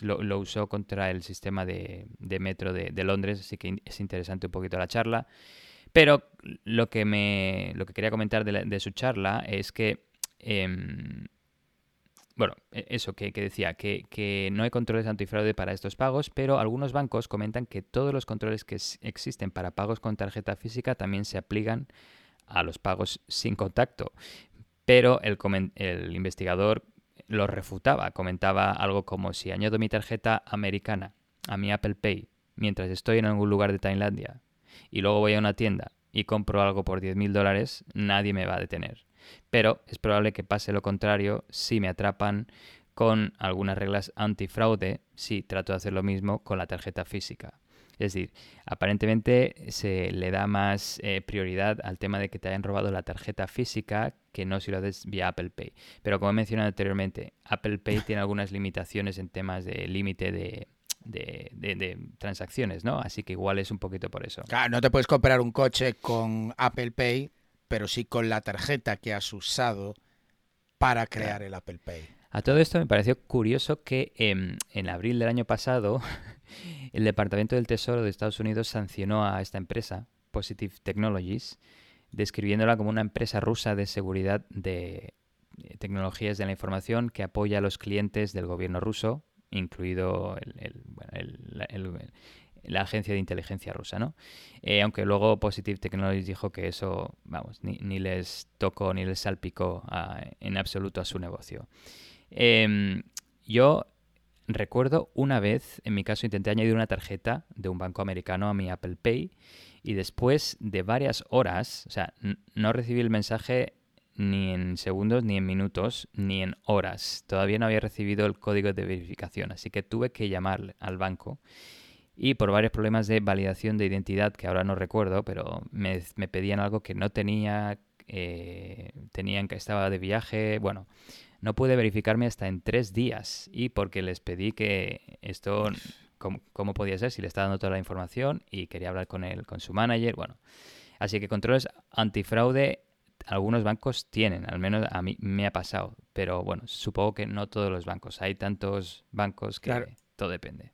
lo, usó contra el sistema de, metro de, Londres, así que es interesante un poquito la charla. Pero lo que, me, lo que quería comentar de, su charla es que, em, bueno, e, eso que, decía, que, no hay controles antifraude para estos pagos, pero algunos bancos comentan que todos los controles que existen para pagos con tarjeta física también se aplican a los pagos sin contacto. Pero el, el investigador lo refutaba. Comentaba algo como si añado mi tarjeta americana a mi Apple Pay mientras estoy en algún lugar de Tailandia y luego voy a una tienda y compro algo por 10.000 dólares, nadie me va a detener. Pero es probable que pase lo contrario si me atrapan con algunas reglas antifraude si trato de hacer lo mismo con la tarjeta física. Es decir, aparentemente se le da más eh, prioridad al tema de que te hayan robado la tarjeta física que no si lo haces vía Apple Pay. Pero como he mencionado anteriormente, Apple Pay tiene algunas limitaciones en temas de límite de, de, transacciones, ¿no? Así que igual es un poquito por eso. Claro, no te puedes comprar un coche con Apple Pay, pero sí con la tarjeta que has usado para crear el Apple Pay. A todo esto me pareció curioso que en abril del año pasado el Departamento del Tesoro de Estados Unidos sancionó a esta empresa, Positive Technologies, describiéndola como una empresa rusa de seguridad de eh, tecnologías de la información que apoya a los clientes del gobierno ruso, incluido la agencia de inteligencia rusa, ¿no? Eh, aunque luego Positive Technologies dijo que eso, vamos, ni, les tocó ni les salpicó en absoluto a su negocio. Em, yo recuerdo una vez, en mi caso, intenté añadir una tarjeta de un banco americano a mi Apple Pay y después de varias horas, o sea, no recibí el mensaje ni en segundos, ni en minutos, ni en horas. Todavía no había recibido el código de verificación, así que tuve que llamar al banco y por varios problemas de validación de identidad que ahora no recuerdo, pero me, pedían algo que no tenía, eh, tenían que estaba de viaje, bueno, no pude verificarme hasta en tres días y porque les pedí que esto, cómo, podía ser, si le estaba dando toda la información y quería hablar con él, con su manager, bueno. Así que controles antifraude algunos bancos tienen, al menos a mí me ha pasado, pero bueno, supongo que no todos los bancos. Hay tantos bancos que todo depende.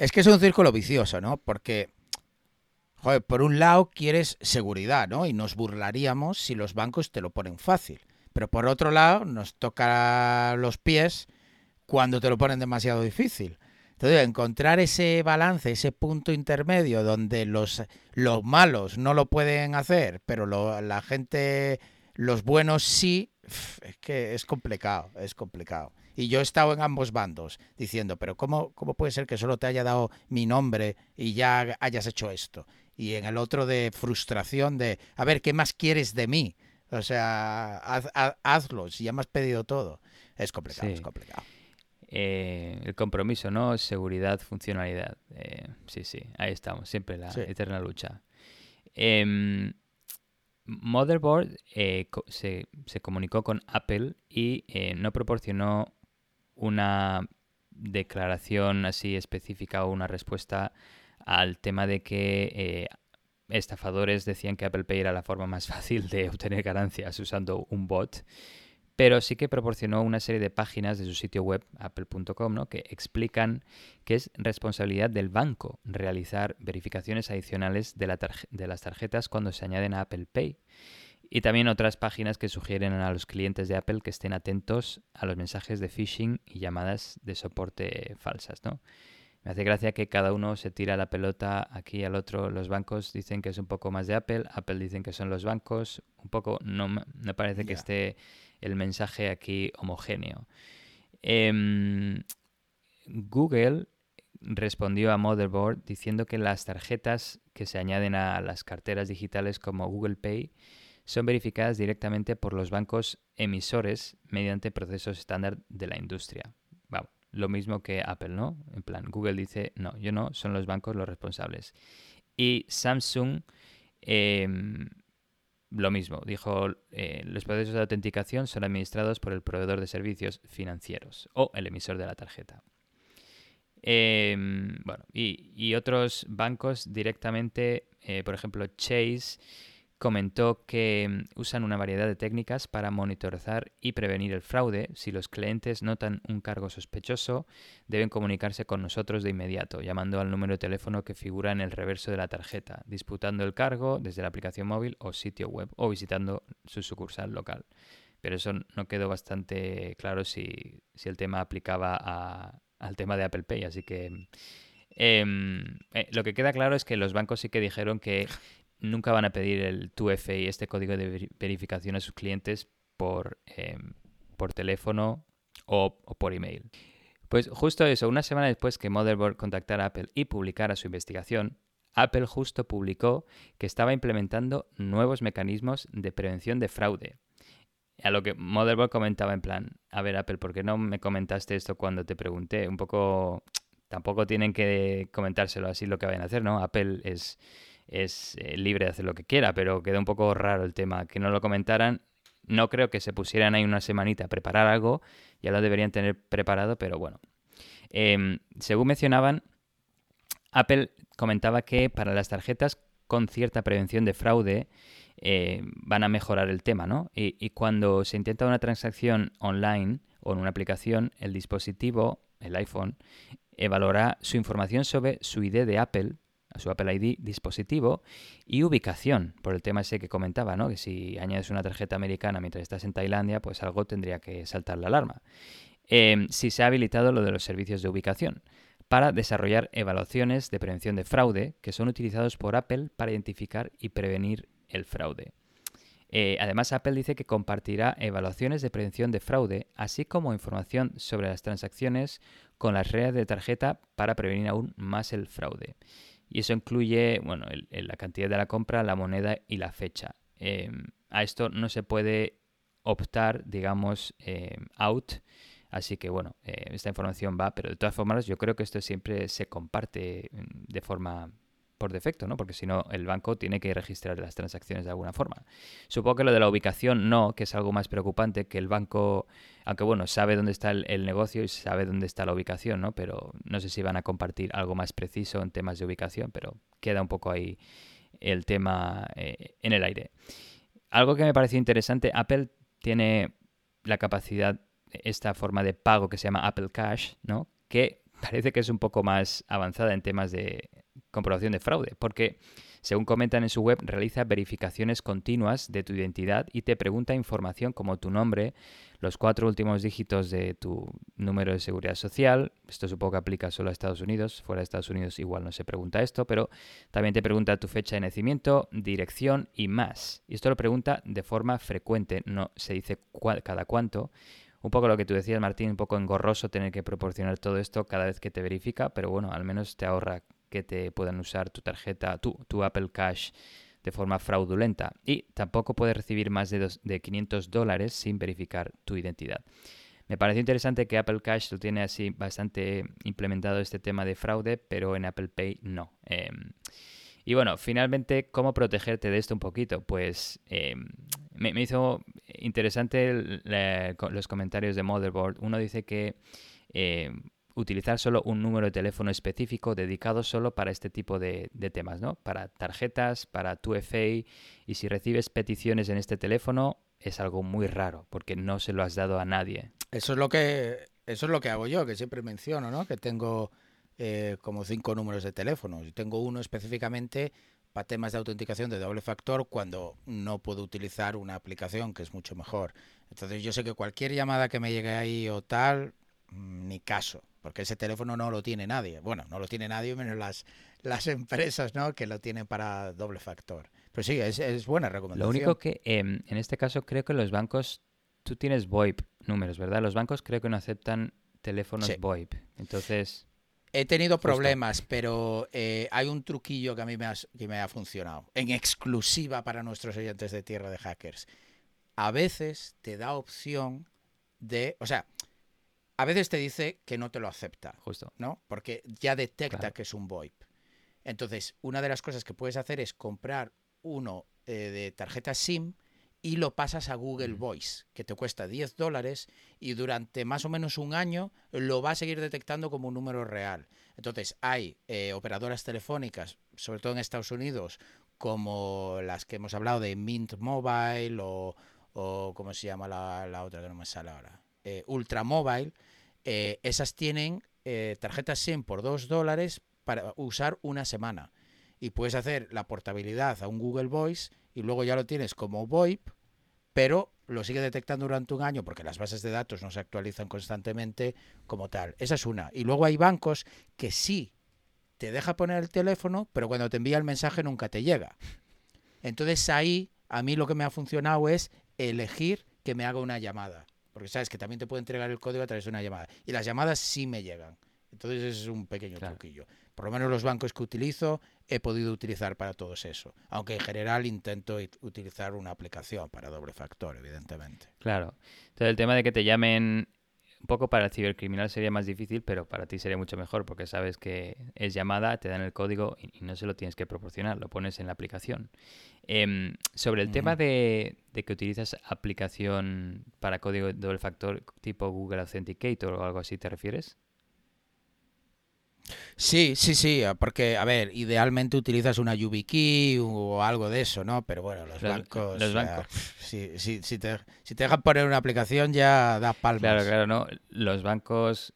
Es que es un círculo vicioso, ¿no? Porque, joder, por un lado quieres seguridad, ¿no? Y nos burlaríamos si los bancos te lo ponen fácil. Pero por otro lado, nos toca los pies cuando te lo ponen demasiado difícil. Entonces, encontrar ese balance, ese punto intermedio donde los, los malos no lo pueden hacer, pero la gente, los buenos sí, es que es complicado, es complicado. Y yo he estado en ambos bandos diciendo, pero ¿cómo, ¿cómo puede ser que solo te haya dado mi nombre y ya hayas hecho esto? Y en el otro de frustración de, a ver, ¿qué más quieres de mí? O sea, hazlo, si ya me has pedido todo. Es complicado, es complicado. Eh, el compromiso, ¿no? Seguridad, funcionalidad. Eh, sí, sí, ahí estamos, siempre la eterna lucha. Em, Motherboard eh, se, se, comunicó con Apple y no proporcionó una declaración así específica o una respuesta al tema de que estafadores decían que Apple Pay era la forma más fácil de obtener ganancias usando un bot, pero sí que proporcionó una serie de páginas de su sitio web, apple.com, ¿no? que explican que es responsabilidad del banco realizar verificaciones adicionales de, de las tarjetas cuando se añaden a Apple Pay. Y también otras páginas que sugieren a los clientes de Apple que estén atentos a los mensajes de phishing y llamadas de soporte falsas, ¿no? Me hace gracia que cada uno se tira la pelota aquí al otro. Los bancos dicen que es un poco más de Apple, Apple dicen que son los bancos. Un poco, no me parece que esté el mensaje aquí homogéneo. Em, Google respondió a Motherboard diciendo que las tarjetas que se añaden a las carteras digitales como Google Pay son verificadas directamente por los bancos emisores mediante procesos estándar de la industria lo mismo que Apple, ¿no? En plan, Google dice, no, yo no, son los bancos los responsables. Y Samsung em, lo mismo, dijo, eh, los procesos de autenticación son administrados por el proveedor de servicios financieros o el emisor de la tarjeta. Em, bueno, y, otros bancos directamente, eh, por ejemplo, Chase comentó que mm, usan una variedad de técnicas para monitorizar y prevenir el fraude. Si los clientes notan un cargo sospechoso, deben comunicarse con nosotros de inmediato, llamando al número de teléfono que figura en el reverso de la tarjeta, disputando el cargo desde la aplicación móvil o sitio web o visitando su sucursal local. Pero eso no quedó bastante claro si, el tema aplicaba al tema de Apple Pay, así que... Em, eh, lo que queda claro es que los bancos sí que dijeron que nunca van a pedir el 2FA, este código de verificación a sus clientes por, em, por teléfono o, por email. Pues justo eso, una semana después que Motherboard contactara a Apple y publicara su investigación, Apple justo publicó que estaba implementando nuevos mecanismos de prevención de fraude. A lo que Motherboard comentaba en plan, a ver Apple, ¿por qué no me comentaste esto cuando te pregunté? Un poco, tampoco tienen que comentárselo así lo que vayan a hacer, ¿no? Apple es, es eh, libre de hacer lo que quiera, pero queda un poco raro el tema, que no lo comentaran. No creo que se pusieran ahí una semanita a preparar algo, ya lo deberían tener preparado, pero bueno. Em, según mencionaban, Apple comentaba que para las tarjetas con cierta prevención de fraude eh, van a mejorar el tema, ¿no? Y, y, cuando se intenta una transacción online o en una aplicación, el dispositivo, el iPhone, evaluará su información sobre su ID de Apple su Apple ID dispositivo y ubicación, por el tema ese que comentaba, ¿no? que si añades una tarjeta americana mientras estás en Tailandia, pues algo tendría que saltar la alarma. Em, si se ha habilitado lo de los servicios de ubicación para desarrollar evaluaciones de prevención de fraude que son utilizados por Apple para identificar y prevenir el fraude. Eh, además, Apple dice que compartirá evaluaciones de prevención de fraude, así como información sobre las transacciones con las redes de tarjeta para prevenir aún más el fraude. Y eso incluye, bueno, la cantidad de la compra, la moneda y la fecha. Em, a esto no se puede optar, digamos, em, out. Así que bueno, eh, esta información va, pero de todas formas yo creo que esto siempre se comparte mm, de forma por defecto, ¿no? Porque si no, el banco tiene que registrar las transacciones de alguna forma. Supongo que lo de la ubicación no, que es algo más preocupante que el banco, aunque bueno, sabe dónde está el, negocio y sabe dónde está la ubicación, ¿no? Pero no sé si van a compartir algo más preciso en temas de ubicación, pero queda un poco ahí el tema eh, en el aire. Algo que me pareció interesante, Apple tiene la capacidad, esta forma de pago que se llama Apple Cash, ¿no? Que parece que es un poco más avanzada en temas de comprobación de fraude, porque, según comentan en su web, realiza verificaciones continuas de tu identidad y te pregunta información como tu nombre, los cuatro últimos dígitos de tu número de seguridad social. Esto supongo que aplica solo a Estados Unidos. Fuera de Estados Unidos igual no se pregunta esto, pero también te pregunta tu fecha de nacimiento, dirección y más. Y esto lo pregunta de forma frecuente, no se dice cada cuánto. Un poco lo que tú decías, Martín, un poco engorroso tener que proporcionar todo esto cada vez que te verifica, pero bueno, al menos te ahorra que te puedan usar tu tarjeta, tu, Apple Cash de forma fraudulenta. Y tampoco puedes recibir más de, de 500 dólares sin verificar tu identidad. Me parece interesante que Apple Cash lo tiene así bastante implementado este tema de fraude, pero en Apple Pay no. Em, y bueno, finalmente, ¿cómo protegerte de esto un poquito? Pues em, me, hizo interesante los comentarios de Motherboard. Uno dice que em, utilizar solo un número de teléfono específico dedicado solo para este tipo de, temas, ¿no? Para tarjetas, para tu FA y si recibes peticiones en este teléfono es algo muy raro porque no se lo has dado a nadie. Eso es lo que eso es lo que hago yo, que siempre menciono, ¿no? Que tengo eh, como cinco números de teléfono. y tengo uno específicamente para temas de autenticación de doble factor cuando no puedo utilizar una aplicación que es mucho mejor. Entonces yo sé que cualquier llamada que me llegue ahí o tal, mm, ni caso porque ese teléfono no lo tiene nadie. Bueno, no lo tiene nadie menos las, las empresas ¿no? que lo tienen para doble factor. Pero sí, es, es buena recomendación. Lo único que em, en este caso creo que los bancos, tú tienes VoIP números, ¿verdad? Los bancos creo que no aceptan teléfonos VoIP. Entonces... He tenido problemas, pero eh, hay un truquillo que a mí me, que me ha funcionado, en exclusiva para nuestros oyentes de Tierra de Hackers. A veces te da opción de, o sea, a veces te dice que no te lo acepta. Justo. ¿No? Porque ya detecta que es un VoIP. Entonces, una de las cosas que puedes hacer es comprar uno eh, de tarjeta SIM y lo pasas a Google Mm. Voice, que te cuesta 10 dólares y durante más o menos un año lo va a seguir detectando como un número real. Entonces, hay eh, operadoras telefónicas, sobre todo en Estados Unidos, como las que hemos hablado de Mint Mobile o, o ¿cómo se llama la, la otra que no me sale ahora? Eh, Ultra Mobile. eh, esas tienen eh, tarjetas SIM por 2 dólares para usar una semana. Y puedes hacer la portabilidad a un Google Voice y luego ya lo tienes como VoIP, pero lo sigue detectando durante un año porque las bases de datos no se actualizan constantemente como tal. Esa es una. Y luego hay bancos que sí te deja poner el teléfono, pero cuando te envía el mensaje nunca te llega. Entonces ahí a mí lo que me ha funcionado es elegir que me haga una llamada. Porque sabes que también te puede entregar el código a través de una llamada. Y las llamadas sí me llegan. Entonces ese es un pequeño Claro. truquillo. Por lo menos los bancos que utilizo he podido utilizar para todos eso. Aunque en general intento utilizar una aplicación para doble factor, evidentemente. Claro. Entonces el tema de que te llamen un poco para el cibercriminal sería más difícil, pero para ti sería mucho mejor porque sabes que es llamada, te dan el código y, no se lo tienes que proporcionar, lo pones en la aplicación. Em, sobre el tema de, de que utilizas aplicación para código de doble factor tipo Google Authenticator o algo así, ¿te refieres? Sí, sí, sí, ah, porque, a ver, idealmente utilizas una YubiKey o algo de eso, ¿no? Pero bueno, los, Los- bancos... los bancos. si, si- si te, si te dejan poner una aplicación ya da palmas. Claro, claro, no. Los bancos,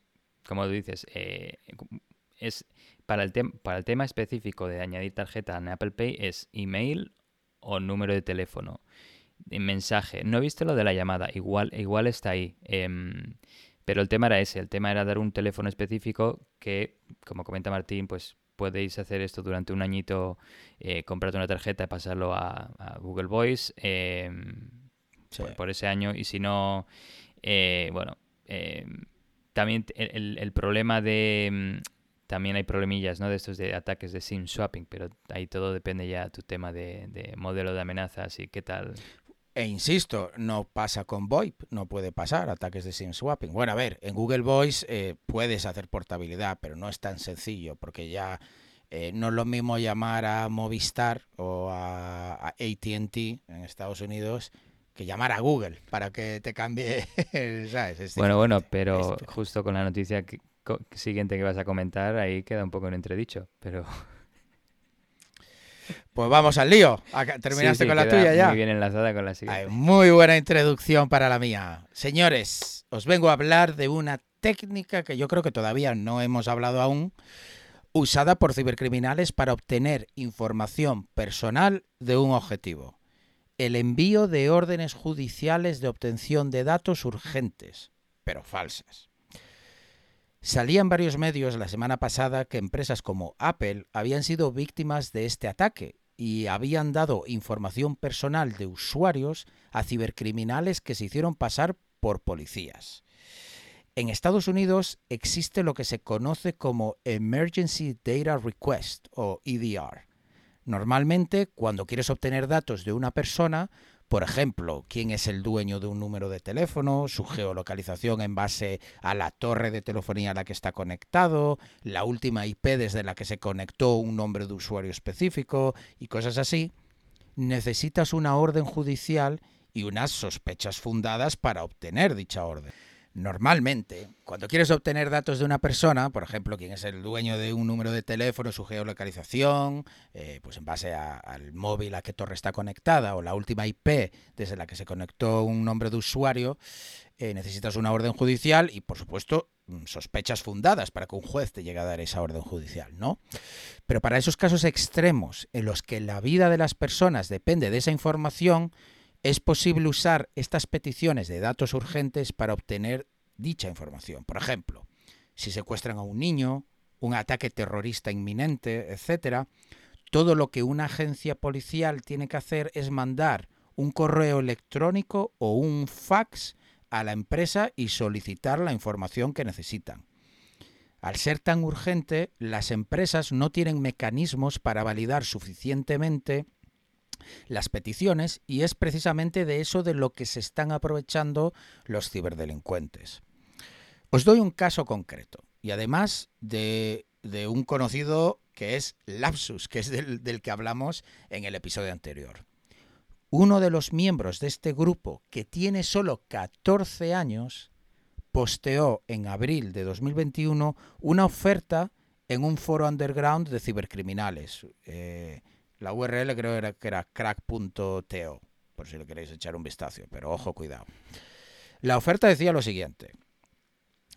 como tú dices, eh, es para el, para el tema específico de añadir tarjeta en Apple Pay es email o número de teléfono. mensaje. No he visto lo de la llamada, igual, igual está ahí. Em, pero el tema era ese, el tema era dar un teléfono específico que, como comenta Martín, pues podéis hacer esto durante un añito, eh, comprarte una tarjeta y pasarlo a, a Google Voice Sí. por, por ese año. Y si no, eh, bueno, em, también el, el- problema de... em, también hay problemillas, ¿no? De estos de ataques de SIM swapping, pero ahí todo depende ya tu tema de, de modelo de amenazas y qué tal. E insisto, no pasa con VoIP, no puede pasar ataques de SIM swapping. Bueno, a ver, en Google Voice eh, puedes hacer portabilidad, pero no es tan sencillo, porque ya eh, no es lo mismo llamar a Movistar o a, a ATT en Estados Unidos que llamar a Google para que te cambie, ¿sabes? Es Bueno, bueno, pero justo con la noticia que- co- siguiente que vas a comentar, ahí queda un poco en entredicho. Pero Pues vamos al lío. ¿Terminaste Sí, sí, con la tuya ya? Muy bien enlazada con la Ay, siguiente. muy buena introducción para la mía. Señores, os vengo a hablar de una técnica que yo creo que todavía no hemos hablado aún, usada por cibercriminales para obtener información personal de un objetivo. El envío de órdenes judiciales de obtención de datos urgentes, pero falsas. Salían varios medios la semana pasada que empresas como Apple habían sido víctimas de este ataque y habían dado información personal de usuarios a cibercriminales que se hicieron pasar por policías. En Estados Unidos existe lo que se conoce como Emergency Data Request o EDR. Normalmente, cuando quieres obtener datos de una persona, por ejemplo, quién es el dueño de un número de teléfono, su geolocalización en base a la torre de telefonía a la que está conectado, la última IP desde la que se conectó un nombre de usuario específico y cosas así, necesitas una orden judicial y unas sospechas fundadas para obtener dicha orden. Normalmente, cuando quieres obtener datos de una persona, por ejemplo, quién es el dueño de un número de teléfono, su geolocalización, eh, pues en base a- al móvil a qué torre está conectada o la última IP desde la que se conectó un nombre de usuario, eh, necesitas una orden judicial y, por supuesto, mm, sospechas fundadas para que un juez te llegue a dar esa orden judicial, ¿no? Pero para esos casos extremos en los que la vida de las personas depende de esa información, es posible usar estas peticiones de datos urgentes para obtener dicha información. Por ejemplo, si secuestran a un niño, un ataque terrorista inminente, etcétera, todo lo que una agencia policial tiene que hacer es mandar un correo electrónico o un fax a la empresa y solicitar la información que necesitan. Al ser tan urgente, las empresas no tienen mecanismos para validar suficientemente las peticiones y es precisamente de eso de lo que se están aprovechando los ciberdelincuentes. Os doy un caso concreto y además de de un conocido que es Lapsus, que es del, del que hablamos en el episodio anterior. Uno de los miembros de este grupo, que tiene solo 14 años, posteó en abril de 2021 una oferta en un foro underground de cibercriminales. Eh, la URL creo era, que era crack.to, por si le queréis echar un vistazo, pero ojo, cuidado. La oferta decía lo siguiente.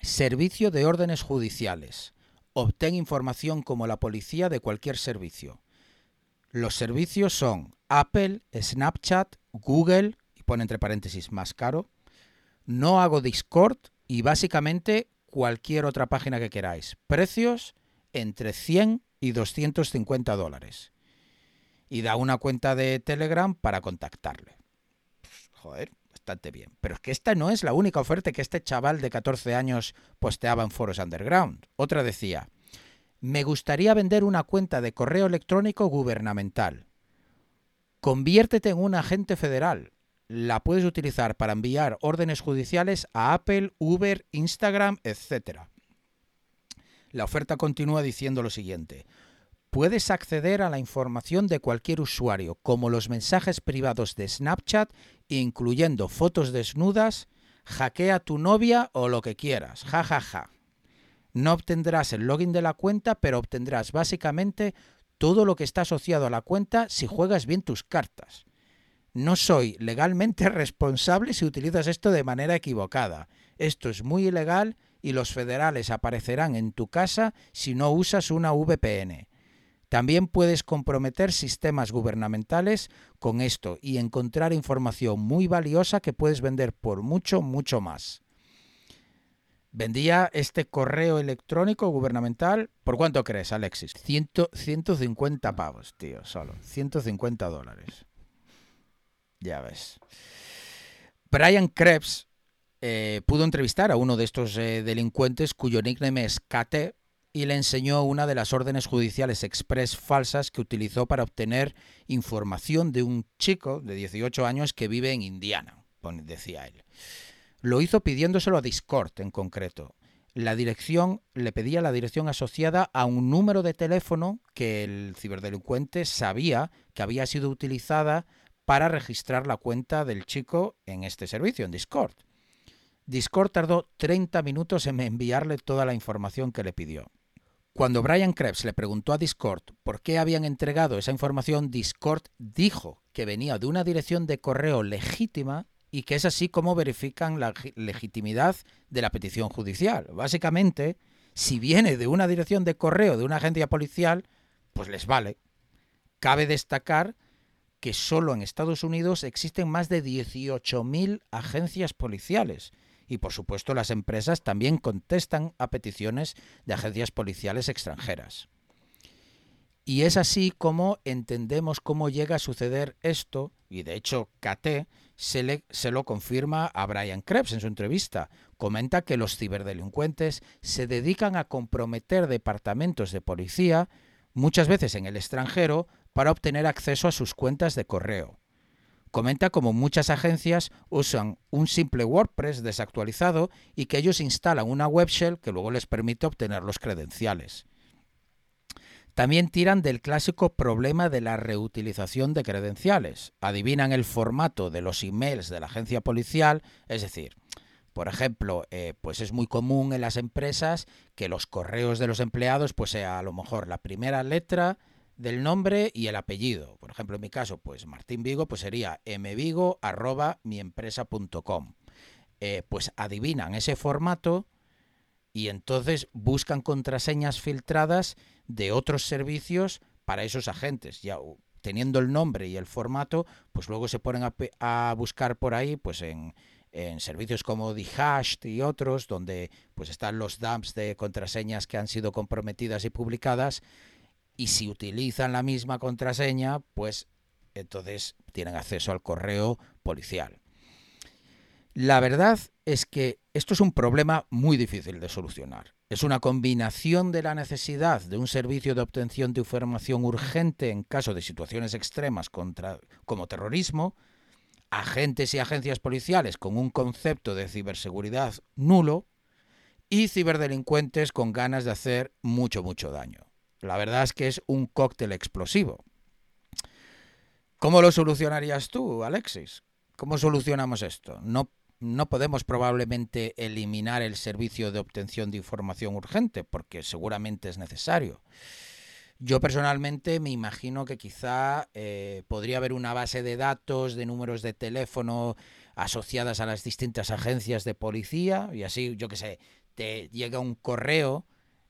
Servicio de órdenes judiciales. Obtén información como la policía de cualquier servicio. Los servicios son Apple, Snapchat, Google, y pone entre paréntesis más caro. No hago Discord y básicamente cualquier otra página que queráis. Precios entre 100 y 250 dólares. Y da una cuenta de Telegram para contactarle. Joder, bastante bien. Pero es que esta no es la única oferta que este chaval de 14 años posteaba en foros underground. Otra decía, me gustaría vender una cuenta de correo electrónico gubernamental. Conviértete en un agente federal. La puedes utilizar para enviar órdenes judiciales a Apple, Uber, Instagram, etc. La oferta continúa diciendo lo siguiente. Puedes acceder a la información de cualquier usuario, como los mensajes privados de Snapchat, incluyendo fotos desnudas, hackea tu novia o lo que quieras. Ja, ja, ja. No obtendrás el login de la cuenta, pero obtendrás básicamente todo lo que está asociado a la cuenta si juegas bien tus cartas. No soy legalmente responsable si utilizas esto de manera equivocada. Esto es muy ilegal y los federales aparecerán en tu casa si no usas una VPN. También puedes comprometer sistemas gubernamentales con esto y encontrar información muy valiosa que puedes vender por mucho, mucho más. Vendía este correo electrónico gubernamental. ¿Por cuánto crees, Alexis? 150 pavos, tío, solo. 150 dólares. Ya ves. Brian Krebs eh, pudo entrevistar a uno de estos eh, delincuentes cuyo nickname es KT y le enseñó una de las órdenes judiciales express falsas que utilizó para obtener información de un chico de 18 años que vive en Indiana, decía él. Lo hizo pidiéndoselo a Discord en concreto. La dirección le pedía la dirección asociada a un número de teléfono que el ciberdelincuente sabía que había sido utilizada para registrar la cuenta del chico en este servicio, en Discord. Discord tardó 30 minutos en enviarle toda la información que le pidió. Cuando Brian Krebs le preguntó a Discord por qué habían entregado esa información, Discord dijo que venía de una dirección de correo legítima y que es así como verifican la legitimidad de la petición judicial. Básicamente, si viene de una dirección de correo de una agencia policial, pues les vale. Cabe destacar que solo en Estados Unidos existen más de 18.000 agencias policiales y por supuesto las empresas también contestan a peticiones de agencias policiales extranjeras. Y es así como entendemos cómo llega a suceder esto, y de hecho KT se, se lo confirma a Brian Krebs en su entrevista. Comenta que los ciberdelincuentes se dedican a comprometer departamentos de policía, muchas veces en el extranjero, para obtener acceso a sus cuentas de correo. Comenta como muchas agencias usan un simple WordPress desactualizado y que ellos instalan una web shell que luego les permite obtener los credenciales. También tiran del clásico problema de la reutilización de credenciales. Adivinan el formato de los emails de la agencia policial, es decir, por ejemplo, eh, pues es muy común en las empresas que los correos de los empleados pues sea a lo mejor la primera letra del nombre y el apellido. Por ejemplo, en mi caso, pues Martín Vigo, pues sería mvigo arroba miempresa.com. Eh, pues adivinan ese formato y entonces buscan contraseñas filtradas de otros servicios para esos agentes. Ya teniendo el nombre y el formato, pues luego se ponen a, a buscar por ahí, pues en, en servicios como Dihashed y otros, donde pues están los dumps de contraseñas que han sido comprometidas y publicadas y si utilizan la misma contraseña, pues entonces tienen acceso al correo policial. La verdad es que esto es un problema muy difícil de solucionar. Es una combinación de la necesidad de un servicio de obtención de información urgente en caso de situaciones extremas contra, como terrorismo, agentes y agencias policiales con un concepto de ciberseguridad nulo, y ciberdelincuentes con ganas de hacer mucho, mucho daño. La verdad es que es un cóctel explosivo. ¿Cómo lo solucionarías tú, Alexis? ¿Cómo solucionamos esto? No, no podemos probablemente eliminar el servicio de obtención de información urgente, porque seguramente es necesario. Yo personalmente me imagino que quizá eh, podría haber una base de datos de números de teléfono asociadas a las distintas agencias de policía y así, yo qué sé, te llega un correo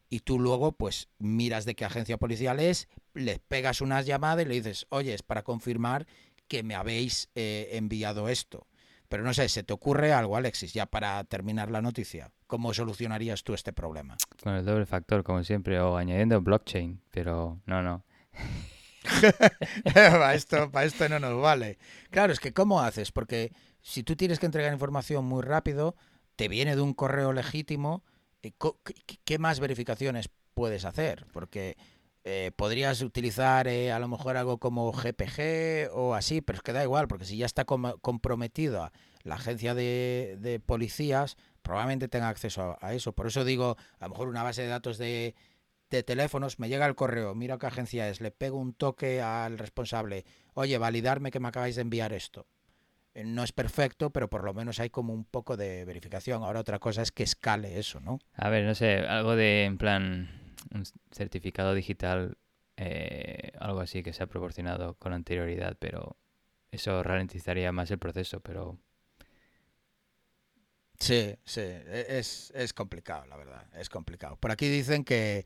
y tú luego pues miras de qué agencia policial es, le pegas unas llamadas y le dices, oye, es para confirmar que me habéis eh, enviado esto. Pero no sé, ¿se te ocurre algo, Alexis, ya para terminar la noticia? ¿Cómo solucionarías tú este problema? Con el doble factor, como siempre, o añadiendo blockchain, pero no, no. para, esto, para esto no nos vale. Claro, es que ¿cómo haces? Porque si tú tienes que entregar información muy rápido, te viene de un correo legítimo, ¿qué más verificaciones puedes hacer? Porque eh, podrías utilizar eh, a lo mejor algo como GPG o así, pero es que da igual, porque si ya está comprometido la agencia de, policías, probablemente tenga acceso a, eso. Por eso digo, a lo mejor una base de datos de, de teléfonos, me llega el correo, mira qué agencia es, le pego un toque al responsable, oye, validarme que me acabáis de enviar esto. Eh, no es perfecto, pero por lo menos hay como un poco de verificación. Ahora otra cosa es que escale eso, ¿no? A ver, no sé, algo de en plan un certificado digital, eh, algo así que se ha proporcionado con anterioridad, pero eso ralentizaría más el proceso, pero... Sí, sí, e-, es, es complicado, la verdad, es complicado. Por aquí dicen que,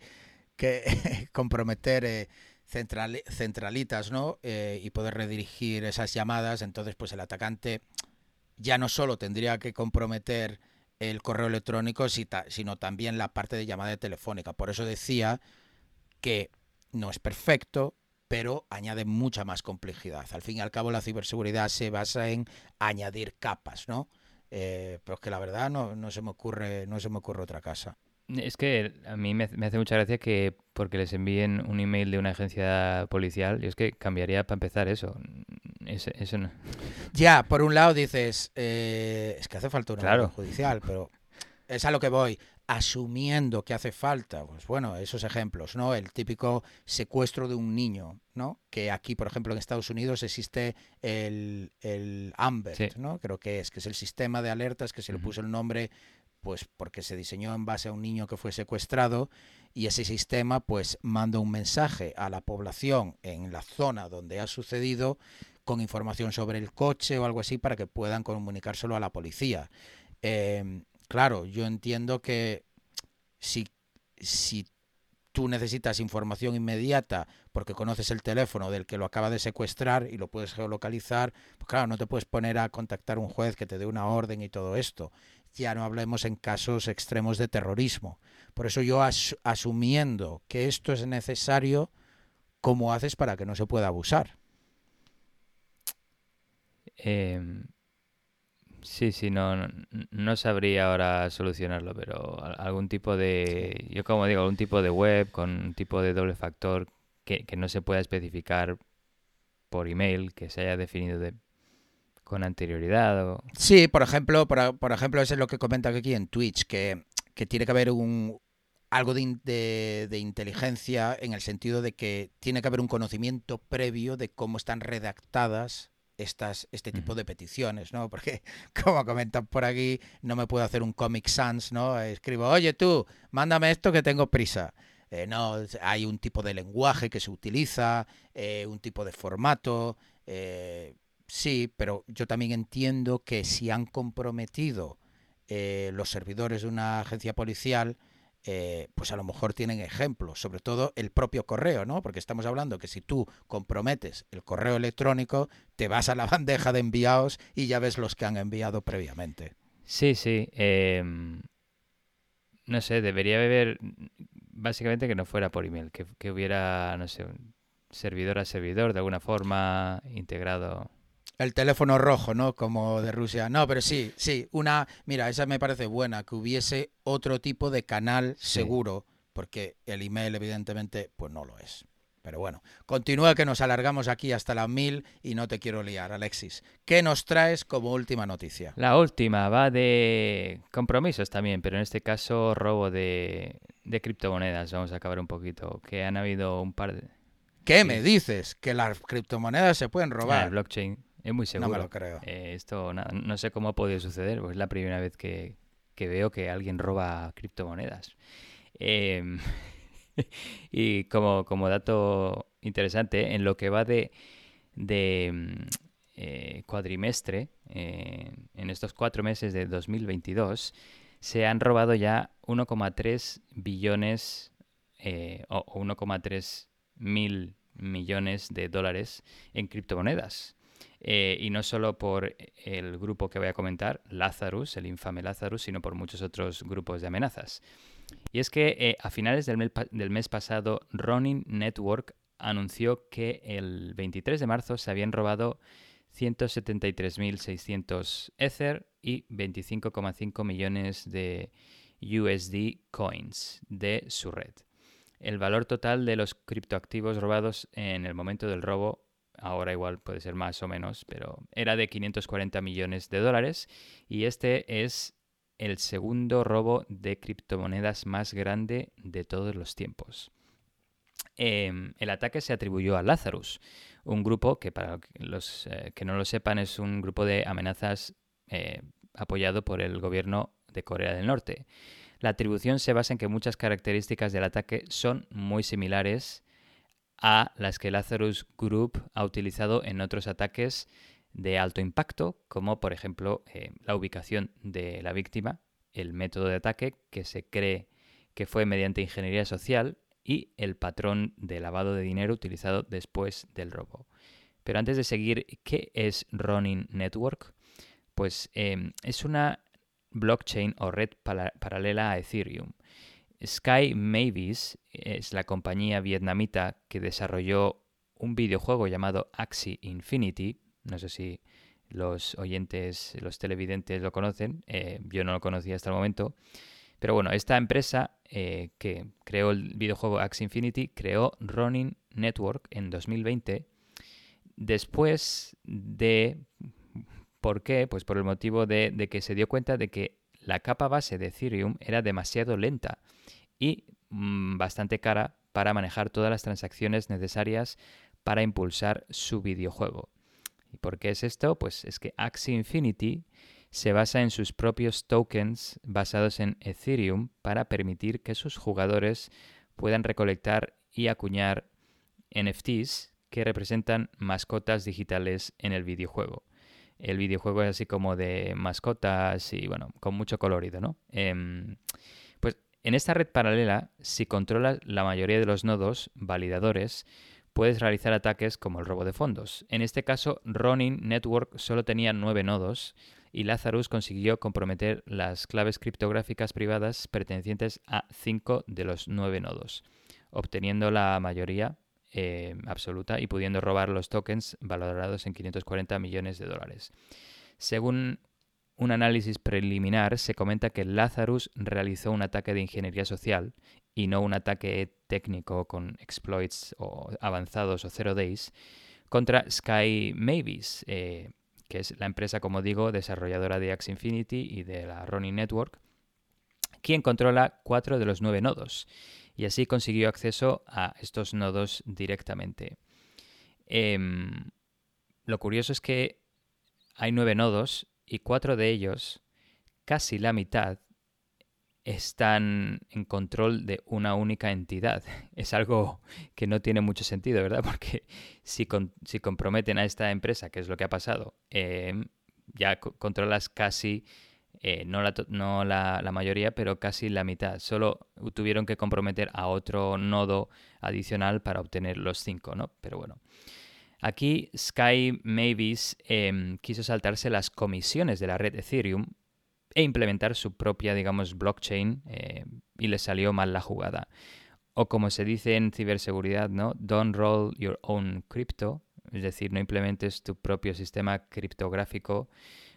que comprometer eh, centralitas, ¿no? Eh, y poder redirigir esas llamadas, entonces pues el atacante ya no solo tendría que comprometer el correo electrónico, sino también la parte de llamada telefónica. Por eso decía que no es perfecto, pero añade mucha más complejidad. Al fin y al cabo, la ciberseguridad se basa en añadir capas, ¿no? Eh, pero es que la verdad no, no, se me ocurre, no se me ocurre otra cosa. Es que a mí me, hace mucha gracia que porque les envíen un email de una agencia policial, y es que cambiaría para empezar eso. eso no. Ya, por un lado dices, eh, es que hace falta una claro. judicial, pero es a lo que voy. Asumiendo que hace falta, pues bueno, esos ejemplos, ¿no? El típico secuestro de un niño, ¿no? Que aquí, por ejemplo, en Estados Unidos existe el, el AMBER, ¿no? Creo que es, que es el sistema de alertas que se le puso el nombre pues porque se diseñó en base a un niño que fue secuestrado y ese sistema pues manda un mensaje a la población en la zona donde ha sucedido con información sobre el coche o algo así para que puedan comunicárselo a la policía. Em, claro, yo entiendo que si, si tú necesitas información inmediata porque conoces el teléfono del que lo acaba de secuestrar y lo puedes geolocalizar, pues claro, no te puedes poner a contactar a un juez que te dé una orden y todo esto ya no hablemos en casos extremos de terrorismo. Por eso yo asumiendo que esto es necesario, ¿cómo haces para que no se pueda abusar? Em, sí, sí, no, no, sabría ahora solucionarlo, pero algún tipo de, yo como digo, algún tipo de web con un tipo de doble factor que, que no se pueda especificar por email, que se haya definido de, con anterioridad. O... Sí, por ejemplo, por, ejemplo, eso es lo que comenta aquí en Twitch, que, tiene que haber un algo de, de, inteligencia en el sentido de que tiene que haber un conocimiento previo de cómo están redactadas estas, este tipo de peticiones, ¿no? Porque, como comentan por aquí, no me puedo hacer un Comic Sans, ¿no? Escribo, oye tú, mándame esto que tengo prisa. Eh, no, hay un tipo de lenguaje que se utiliza, eh, un tipo de formato, eh, Sí, pero yo también entiendo que si han comprometido eh, los servidores de una agencia policial, eh, pues a lo mejor tienen ejemplos, sobre todo el propio correo, ¿no? Porque estamos hablando que si tú comprometes el correo electrónico, te vas a la bandeja de enviados y ya ves los que han enviado previamente. Sí, sí. Em, no sé, debería haber básicamente que no fuera por email, que, que hubiera, no sé, servidor a servidor de alguna forma integrado el teléfono rojo, ¿no? Como de Rusia. No, pero sí, sí, una, mira, esa me parece buena, que hubiese otro tipo de canal seguro, porque el email evidentemente pues no lo es. Pero bueno, continúa que nos alargamos aquí hasta las mil y no te quiero liar, Alexis. ¿Qué nos traes como última noticia? La última va de compromisos también, pero en este caso robo de, de criptomonedas. Vamos a acabar un poquito, que han habido un par de... ¿Qué me dices? ¿Que las criptomonedas se pueden Ah, robar? el blockchain, es muy seguro. no me lo creo. Eh, esto no sé cómo ha podido suceder, pues es la primera vez que, que veo que alguien roba criptomonedas. Em, y como, como dato interesante, en lo que va de, de mm, eh, cuadrimestre, eh, en estos cuatro meses de 2022, se han robado ya 1,3 billones eh, o 1,3 mil millones de dólares en criptomonedas. Eh, y no solo por el grupo que voy a comentar, Lazarus, el infame Lazarus, sino por muchos otros grupos de amenazas. Y es que eh, a finales del mes, del mes pasado, Ronin Network anunció que el 23 de marzo se habían robado 173.600 Ether y 25,5 millones de USD coins de su red. El valor total de los criptoactivos robados en el momento del robo, ahora igual puede ser más o menos, pero era de 540 millones de dólares y este es el segundo robo de criptomonedas más grande de todos los tiempos. Em, el ataque se atribuyó a Lazarus, un grupo que para los eh, que no lo sepan es un grupo de amenazas eh, apoyado por el gobierno de Corea del Norte. La atribución se basa en que muchas características del ataque son muy similares a las que Lazarus Group ha utilizado en otros ataques de alto impacto, como por ejemplo eh, la ubicación de la víctima, el método de ataque que se cree que fue mediante ingeniería social y el patrón de lavado de dinero utilizado después del robo. Pero antes de seguir, ¿qué es Ronin Network? Pues eh, es una blockchain o red paralela a Ethereum. Sky Mavis es la compañía vietnamita que desarrolló un videojuego llamado Axie Infinity. No sé si los oyentes, los televidentes lo conocen. eh, yo no lo conocía hasta el momento. Pero bueno, esta empresa eh, que creó el videojuego Axie Infinity creó Ronin Network en 2020 después de... ¿Por qué? Pues por el motivo de, de que se dio cuenta de que la capa base de Ethereum era demasiado lenta y mm, bastante cara para manejar todas las transacciones necesarias para impulsar su videojuego. ¿Y por qué es esto? Pues es que Axie Infinity se basa en sus propios tokens basados en Ethereum para permitir que sus jugadores puedan recolectar y acuñar NFTs que representan mascotas digitales en el videojuego. El videojuego es así como de mascotas y bueno, con mucho colorido, ¿no? Em, pues en esta red paralela, si controlas la mayoría de los nodos validadores, puedes realizar ataques como el robo de fondos. En este caso, Ronin Network solo tenía nueve nodos y Lazarus consiguió comprometer las claves criptográficas privadas pertenecientes a cinco de los nueve nodos, obteniendo la mayoría eh, absoluta y pudiendo robar los tokens valorados en 540 millones de dólares. Según un análisis preliminar, se comenta que Lazarus realizó un ataque de ingeniería social y no un ataque técnico con exploits o avanzados o zero days contra Sky Mavis, eh, que es la empresa, como digo, desarrolladora de Axie Infinity y de la Ronin Network, quien controla cuatro de los nueve nodos y así consiguió acceso a estos nodos directamente. Em, lo curioso es que hay nueve nodos y cuatro de ellos, casi la mitad, están en control de una única entidad. Es algo que no tiene mucho sentido, ¿verdad? Porque si, si comprometen a esta empresa, que es lo que ha pasado, em, ya co- controlas casi, eh, no, la, no la, la mayoría, pero casi la mitad. Solo tuvieron que comprometer a otro nodo adicional para obtener los cinco, ¿no? Pero bueno. Aquí Sky Mavis em, quiso saltarse las comisiones de la red Ethereum e implementar su propia, digamos, blockchain eh, y le salió mal la jugada. O como se dice en ciberseguridad, ¿no? Don't roll your own crypto, es decir, no implementes tu propio sistema criptográfico,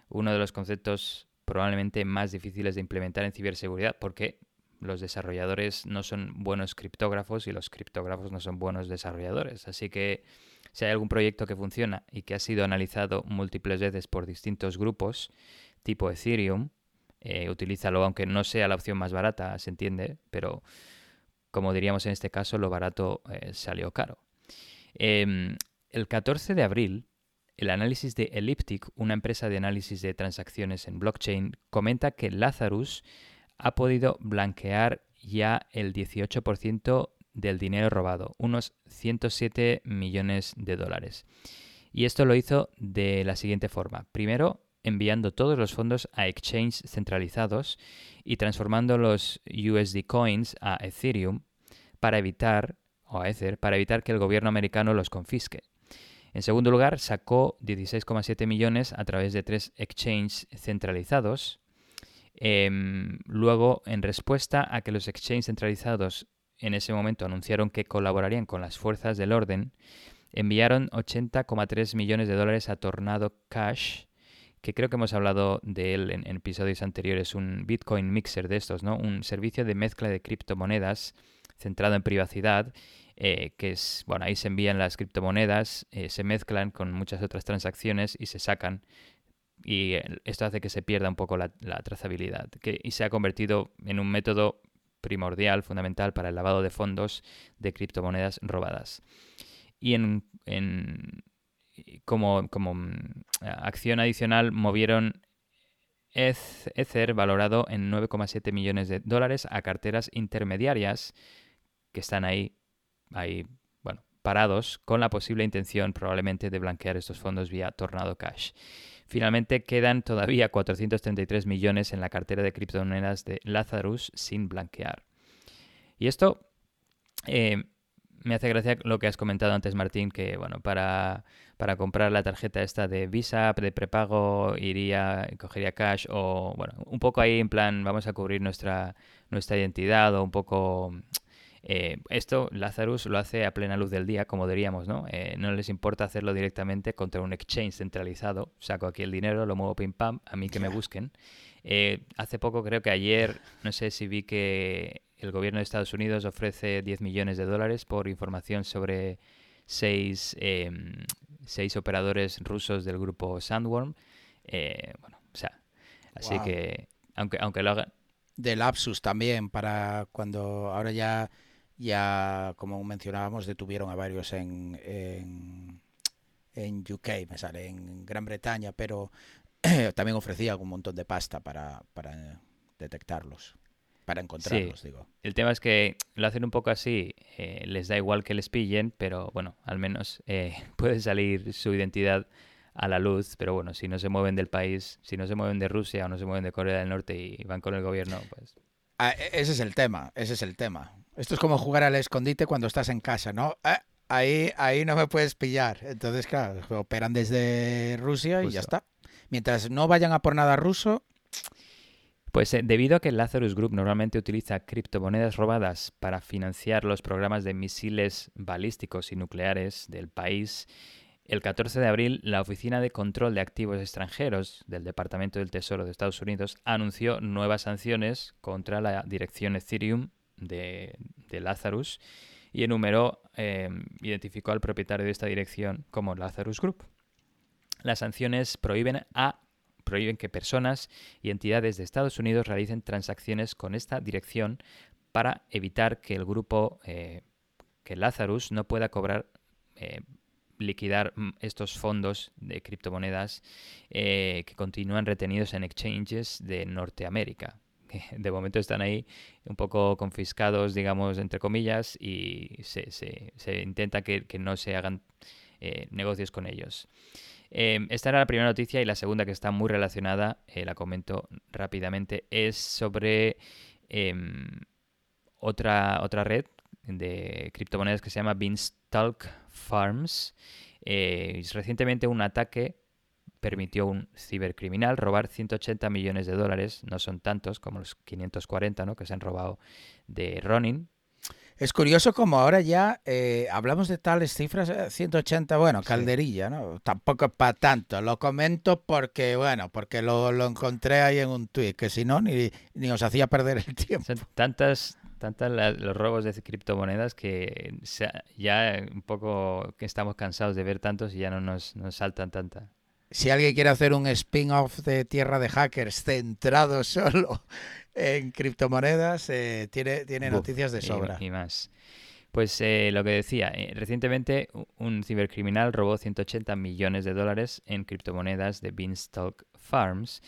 uno de los conceptos probablemente más difíciles de implementar en ciberseguridad porque los desarrolladores no son buenos criptógrafos y los criptógrafos no son buenos desarrolladores. Así que si hay algún proyecto que funciona y que ha sido analizado múltiples veces por distintos grupos, tipo Ethereum, eh, utilízalo, aunque no sea la opción más barata, se entiende, pero como diríamos en este caso, lo barato eh, salió caro. Em, el 14 de abril, el análisis de Elliptic, una empresa de análisis de transacciones en blockchain, comenta que Lazarus ha podido blanquear ya el 18% del dinero robado, unos 107 millones de dólares. Y esto lo hizo de la siguiente forma. Primero, enviando todos los fondos a exchanges centralizados y transformando los USD coins a Ethereum para evitar, o a Ether, para evitar que el gobierno americano los confisque. En segundo lugar, sacó 16,7 millones a través de tres exchanges centralizados. Em, luego, en respuesta a que los exchanges centralizados en ese momento anunciaron que colaborarían con las fuerzas del orden, enviaron 80,3 millones de dólares a Tornado Cash, que creo que hemos hablado de él en, episodios anteriores, un Bitcoin mixer de estos, ¿no? Un servicio de mezcla de criptomonedas centrado en privacidad, eh, que es, bueno, ahí se envían las criptomonedas, eh, se mezclan con muchas otras transacciones y se sacan. Y esto hace que se pierda un poco la, trazabilidad. Que, y se ha convertido en un método primordial, fundamental para el lavado de fondos de criptomonedas robadas. Y en, en como, como mm, acción adicional movieron Ether valorado en 9,7 millones de dólares a carteras intermediarias que están ahí, ahí bueno, parados con la posible intención probablemente de blanquear estos fondos vía Tornado Cash. Finalmente quedan todavía 433 millones en la cartera de criptomonedas de Lazarus sin blanquear. Y esto eh, me hace gracia lo que has comentado antes, Martín, que bueno, para, para comprar la tarjeta esta de Visa, de prepago, iría, cogería cash, o bueno, un poco ahí en plan, vamos a cubrir nuestra, nuestra identidad, o un poco eh, esto Lazarus lo hace a plena luz del día, como diríamos, ¿no? Eh, no les importa hacerlo directamente contra un exchange centralizado. Saco aquí el dinero, lo muevo pim pam, a mí que me busquen. Eh, hace poco, creo que ayer, no sé si vi que el gobierno de Estados Unidos ofrece 10 millones de dólares por información sobre seis, em, seis operadores rusos del grupo Sandworm. Bueno, o sea, así que, aunque, aunque lo hagan... De Lapsus también, para cuando ahora ya, ya como mencionábamos, detuvieron a varios en, en, en UK, me sale, en Gran Bretaña, pero también ofrecía un montón de pasta para, para detectarlos para encontrarlos, digo. El tema es que lo hacen un poco así, eh, les da igual que les pillen, pero bueno, al menos eh, puede salir su identidad a la luz, pero bueno, si no se mueven del país, si no se mueven de Rusia o no se mueven de Corea del Norte y van con el gobierno, pues... Ah, e, ese es el tema, ese es el tema. Esto es como jugar al escondite cuando estás en casa, ¿no? Ah, ahí, ahí no me puedes pillar. Entonces, claro, operan desde Rusia y ya está. Mientras no vayan a por nada ruso, pues eh, debido a que el Lazarus Group normalmente utiliza criptomonedas robadas para financiar los programas de misiles balísticos y nucleares del país, el 14 de abril la Oficina de Control de Activos Extranjeros del Departamento del Tesoro de Estados Unidos anunció nuevas sanciones contra la dirección Ethereum de, Lazarus y enumeró, eh, identificó al propietario de esta dirección como Lazarus Group. Las sanciones prohíben a prohíben que personas y entidades de Estados Unidos realicen transacciones con esta dirección para evitar que el grupo, eh, que Lazarus, no pueda cobrar, eh, liquidar mm, estos fondos de criptomonedas eh, que continúan retenidos en exchanges de Norteamérica. De momento están ahí un poco confiscados, digamos, entre comillas, y se, se, intenta que, que, no se hagan negocios con ellos. Em, esta era la primera noticia y la segunda que está muy relacionada, eh, la comento rápidamente, es sobre em, otra, otra red de criptomonedas que se llama Beanstalk Farms. Eh, recientemente un ataque permitió a un cibercriminal robar 180 millones de dólares, no son tantos como los 540 ¿no? que se han robado de Ronin. Es curioso como ahora ya eh, hablamos de tales cifras, 180, eh, bueno, calderilla, ¿no? Tampoco es para tanto. Lo comento porque, bueno, porque lo, encontré ahí en un tuit, que si no, ni, ni os hacía perder el tiempo. Son tantas, tantas los robos de criptomonedas que ya un poco que estamos cansados de ver tantos y ya no nos, nos saltan tantas si alguien quiere hacer un spin-off de Tierra de Hackers centrado solo en criptomonedas, eh, tiene, tiene noticias de sobra. Y, más. Pues eh, lo que decía, eh, recientemente un cibercriminal robó 180 millones de dólares en criptomonedas de Beanstalk Farms,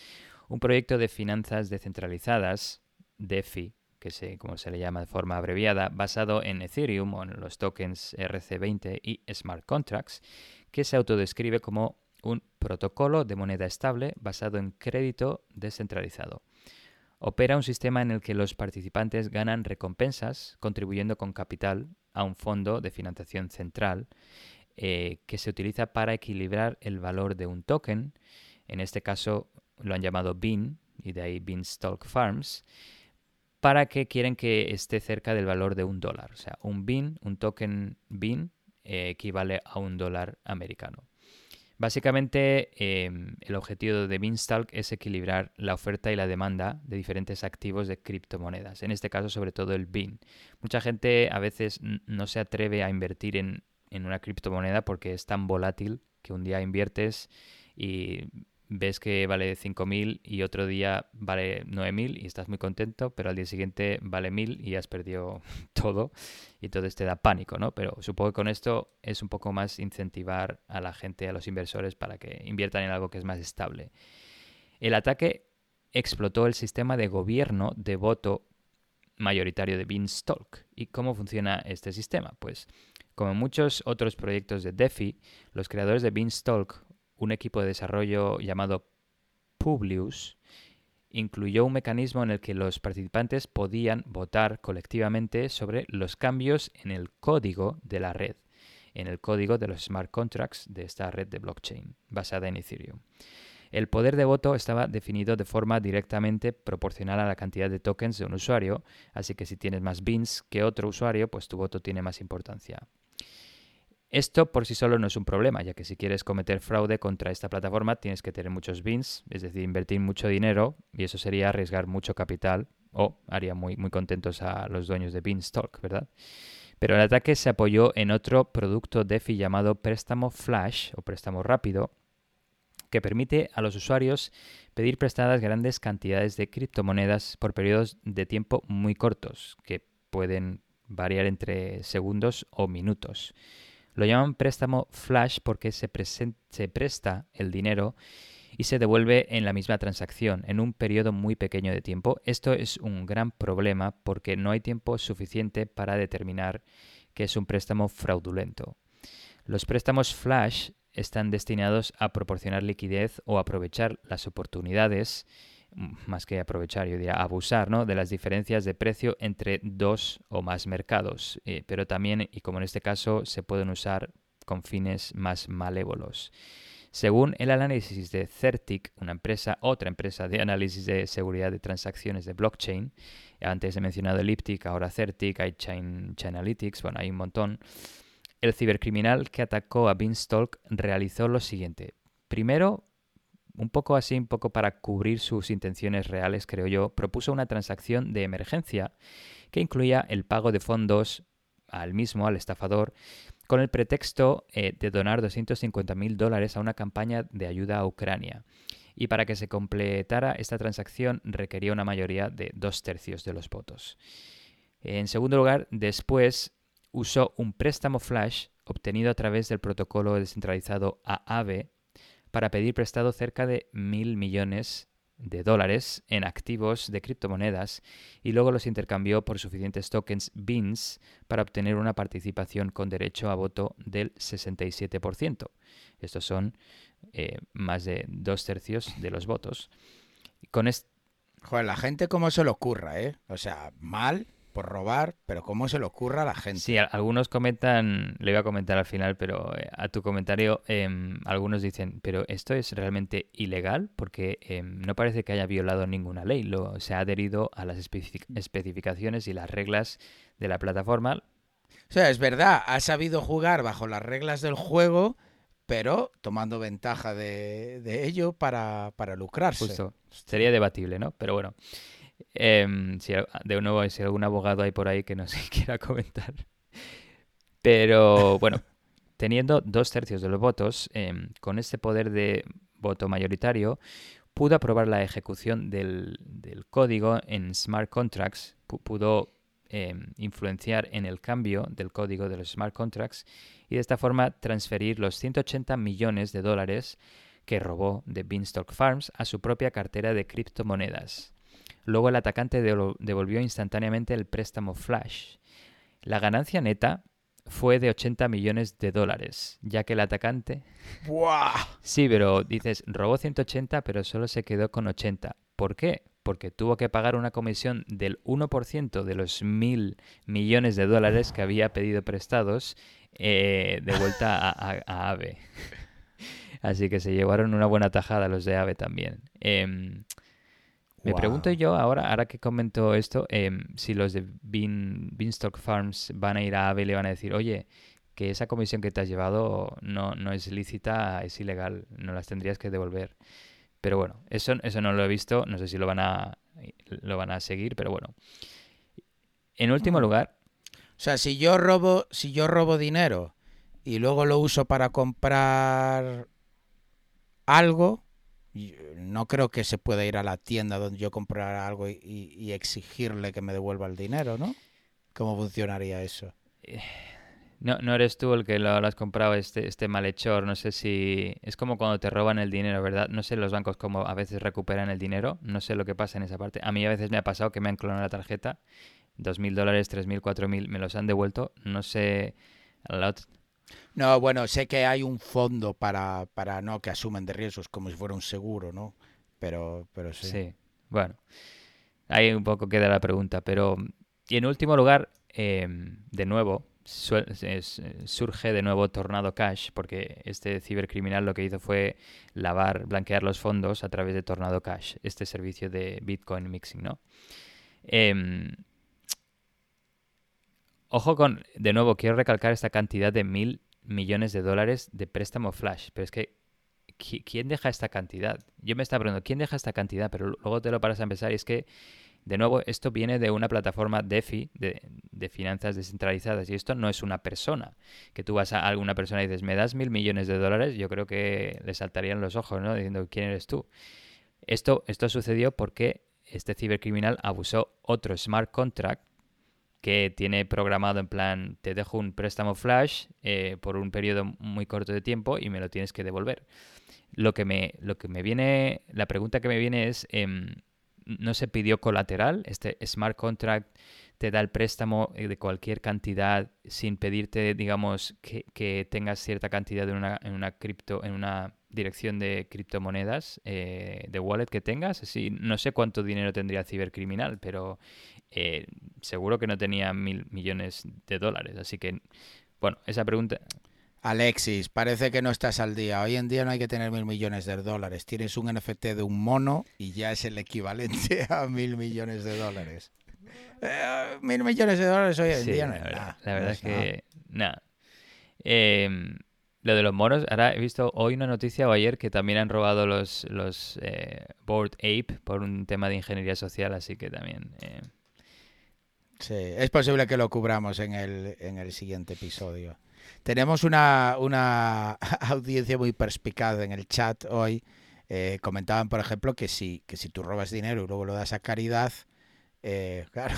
un proyecto de finanzas descentralizadas, DeFi, que se, como se le llama de forma abreviada, basado en Ethereum o en los tokens RC20 y smart contracts, que se autodescribe como un protocolo de moneda estable basado en crédito descentralizado. Opera un sistema en el que los participantes ganan recompensas contribuyendo con capital a un fondo de financiación central eh, que se utiliza para equilibrar el valor de un token. En este caso lo han llamado BEAN y de ahí Beanstalk Farms para que quieren que esté cerca del valor de un dólar. O sea, un BEAN, un token BEAN, eh, equivale a un dólar americano. Básicamente, em, el objetivo de Beanstalk es equilibrar la oferta y la demanda de diferentes activos de criptomonedas, en este caso sobre todo el BIN. Mucha gente a veces no se atreve a invertir en, en una criptomoneda porque es tan volátil que un día inviertes y ves que vale 5.000 y otro día vale 9.000 y estás muy contento, pero al día siguiente vale 1.000 y has perdido todo y todo te da pánico, ¿no? Pero supongo que con esto es un poco más incentivar a la gente, a los inversores, para que inviertan en algo que es más estable. El ataque explotó el sistema de gobierno de voto mayoritario de Beanstalk. ¿Y cómo funciona este sistema? Pues como muchos otros proyectos de DeFi, los creadores de Beanstalk un equipo de desarrollo llamado Publius incluyó un mecanismo en el que los participantes podían votar colectivamente sobre los cambios en el código de la red, en el código de los smart contracts de esta red de blockchain basada en Ethereum. El poder de voto estaba definido de forma directamente proporcional a la cantidad de tokens de un usuario, así que si tienes más bins que otro usuario, pues tu voto tiene más importancia. Esto por sí solo no es un problema, ya que si quieres cometer fraude contra esta plataforma tienes que tener muchos bins, es decir, invertir mucho dinero, y eso sería arriesgar mucho capital, o haría muy, muy contentos a los dueños de Beanstalk, ¿verdad? Pero el ataque se apoyó en otro producto DeFi llamado préstamo flash o préstamo rápido, que permite a los usuarios pedir prestadas grandes cantidades de criptomonedas por periodos de tiempo muy cortos, que pueden variar entre segundos o minutos. Lo llaman préstamo flash porque se, presta el dinero y se devuelve en la misma transacción en un periodo muy pequeño de tiempo. Esto es un gran problema porque no hay tiempo suficiente para determinar que es un préstamo fraudulento. Los préstamos flash están destinados a proporcionar liquidez o aprovechar las oportunidades más que aprovechar, yo diría abusar, ¿no? De las diferencias de precio entre dos o más mercados. Eh, pero también, y como en este caso, se pueden usar con fines más malévolos. Según el análisis de Certic, una empresa, otra empresa de análisis de seguridad de transacciones de blockchain, antes he mencionado Elliptic, ahora Certic, hay Chain, Chainalytics, bueno, hay un montón. El cibercriminal que atacó a Beanstalk realizó lo siguiente. Primero, un poco así, un poco para cubrir sus intenciones reales, creo yo, propuso una transacción de emergencia que incluía el pago de fondos al mismo, al estafador, con el pretexto eh, de donar 250.000 dólares a una campaña de ayuda a Ucrania. Y para que se completara esta transacción requería una mayoría de dos tercios de los votos. En segundo lugar, después usó un préstamo flash obtenido a través del protocolo descentralizado AAVE para pedir prestado cerca de mil millones de dólares en activos de criptomonedas y luego los intercambió por suficientes tokens BINs para obtener una participación con derecho a voto del 67%. Estos son eh, más de dos tercios de los votos. Con Joder, la gente cómo se le ocurra, ¿eh? O sea, mal, por robar, pero cómo se le ocurra a la gente. Sí, algunos comentan, le voy a comentar al final, pero eh, a tu comentario, em, algunos dicen, pero esto es realmente ilegal porque em, no parece que haya violado ninguna ley, lo, se ha adherido a las especificaciones y las reglas de la plataforma. O sea, es verdad, ha sabido jugar bajo las reglas del juego, pero tomando ventaja de, ello para, para lucrarse. Justo. Sería debatible, ¿no? Pero bueno. Em, si, de nuevo, si algún abogado hay por ahí que no se quiera comentar. Pero bueno, teniendo dos tercios de los votos, em, con este poder de voto mayoritario, pudo aprobar la ejecución del, código en smart contracts, pudo em, influenciar en el cambio del código de los smart contracts y de esta forma transferir los 180 millones de dólares que robó de Beanstalk Farms a su propia cartera de criptomonedas. Luego el atacante devolvió instantáneamente el préstamo Flash. La ganancia neta fue de 80 millones de dólares, ya que el atacante... ¡Buah! Sí, pero dices, robó 180, pero solo se quedó con 80. ¿Por qué? Porque tuvo que pagar una comisión del 1% de los mil millones de dólares que había pedido prestados eh, de vuelta a, a, AVE. Así que se llevaron una buena tajada los de AVE también. Em, me pregunto yo ahora, ahora que comento esto, em, si los de Bean, Beanstalk Farms van a ir a AVE y le van a decir, oye, que esa comisión que te has llevado no, no es lícita, es ilegal, no las tendrías que devolver. Pero bueno, eso, eso no lo he visto, no sé si lo van a, lo van a seguir, pero bueno. En último lugar. O sea, si yo robo, si yo robo dinero y luego lo uso para comprar algo, no creo que se pueda ir a la tienda donde yo comprar algo y, exigirle que me devuelva el dinero, ¿no? ¿Cómo funcionaría eso? Eh, no, no eres tú el que lo, has comprado, este, este malhechor. No sé si. Es como cuando te roban el dinero, ¿verdad? No sé los bancos cómo a veces recuperan el dinero. No sé lo que pasa en esa parte. A mí a veces me ha pasado que me han clonado la tarjeta. Dos mil dólares, tres mil, cuatro mil, me los han devuelto. No sé. No, bueno, sé que hay un fondo para, para no que asumen de riesgos como si fuera un seguro, ¿no? Pero, pero sí. Sí, bueno. Ahí un poco queda la pregunta, pero... Y en último lugar, em, de nuevo, surge de nuevo Tornado Cash, porque este cibercriminal lo que hizo fue lavar, blanquear los fondos a través de Tornado Cash, este servicio de Bitcoin mixing, ¿no? Em, Ojo con, de nuevo, quiero recalcar esta cantidad de mil millones de dólares de préstamo flash, pero es que, ¿quién deja esta cantidad? Yo me estaba preguntando, ¿quién deja esta cantidad? Pero luego te lo paras a empezar y es que, de nuevo, esto viene de una plataforma DeFi, de, finanzas descentralizadas, y esto no es una persona. Que tú vas a alguna persona y dices, ¿me das mil millones de dólares? Yo creo que le saltarían los ojos, ¿no? Diciendo, ¿quién eres tú? Esto, esto sucedió porque este cibercriminal abusó otro smart contract que tiene programado en plan, te dejo un préstamo flash eh, por un periodo muy corto de tiempo y me lo tienes que devolver. Lo que me, lo que me viene, la pregunta que me viene es, em, ¿no se pidió colateral? Este smart contract te da el préstamo eh, de cualquier cantidad sin pedirte, digamos, que, tengas cierta cantidad en una, en una cripto, en una dirección de criptomonedas eh, de wallet que tengas. Así, no sé cuánto dinero tendría cibercriminal, pero eh, seguro que no tenía mil millones de dólares. Así que, bueno, esa pregunta... Alexis, parece que no estás al día. Hoy en día no hay que tener mil millones de dólares. Tienes un NFT de un mono y ya es el equivalente a mil millones de dólares. Eh, mil millones de dólares hoy en día no la verdad, La verdad es que, nada. Em, lo de los monos, ahora he visto hoy una noticia o ayer que también han robado los, los eh, Board Ape por un tema de ingeniería social, así que también... Eh, Sí, es posible que lo cubramos en el, en el siguiente episodio. Tenemos una, una audiencia muy perspicaz en el chat hoy. Eh, comentaban, por ejemplo, que si, que si tú robas dinero y luego lo das a caridad, eh, claro,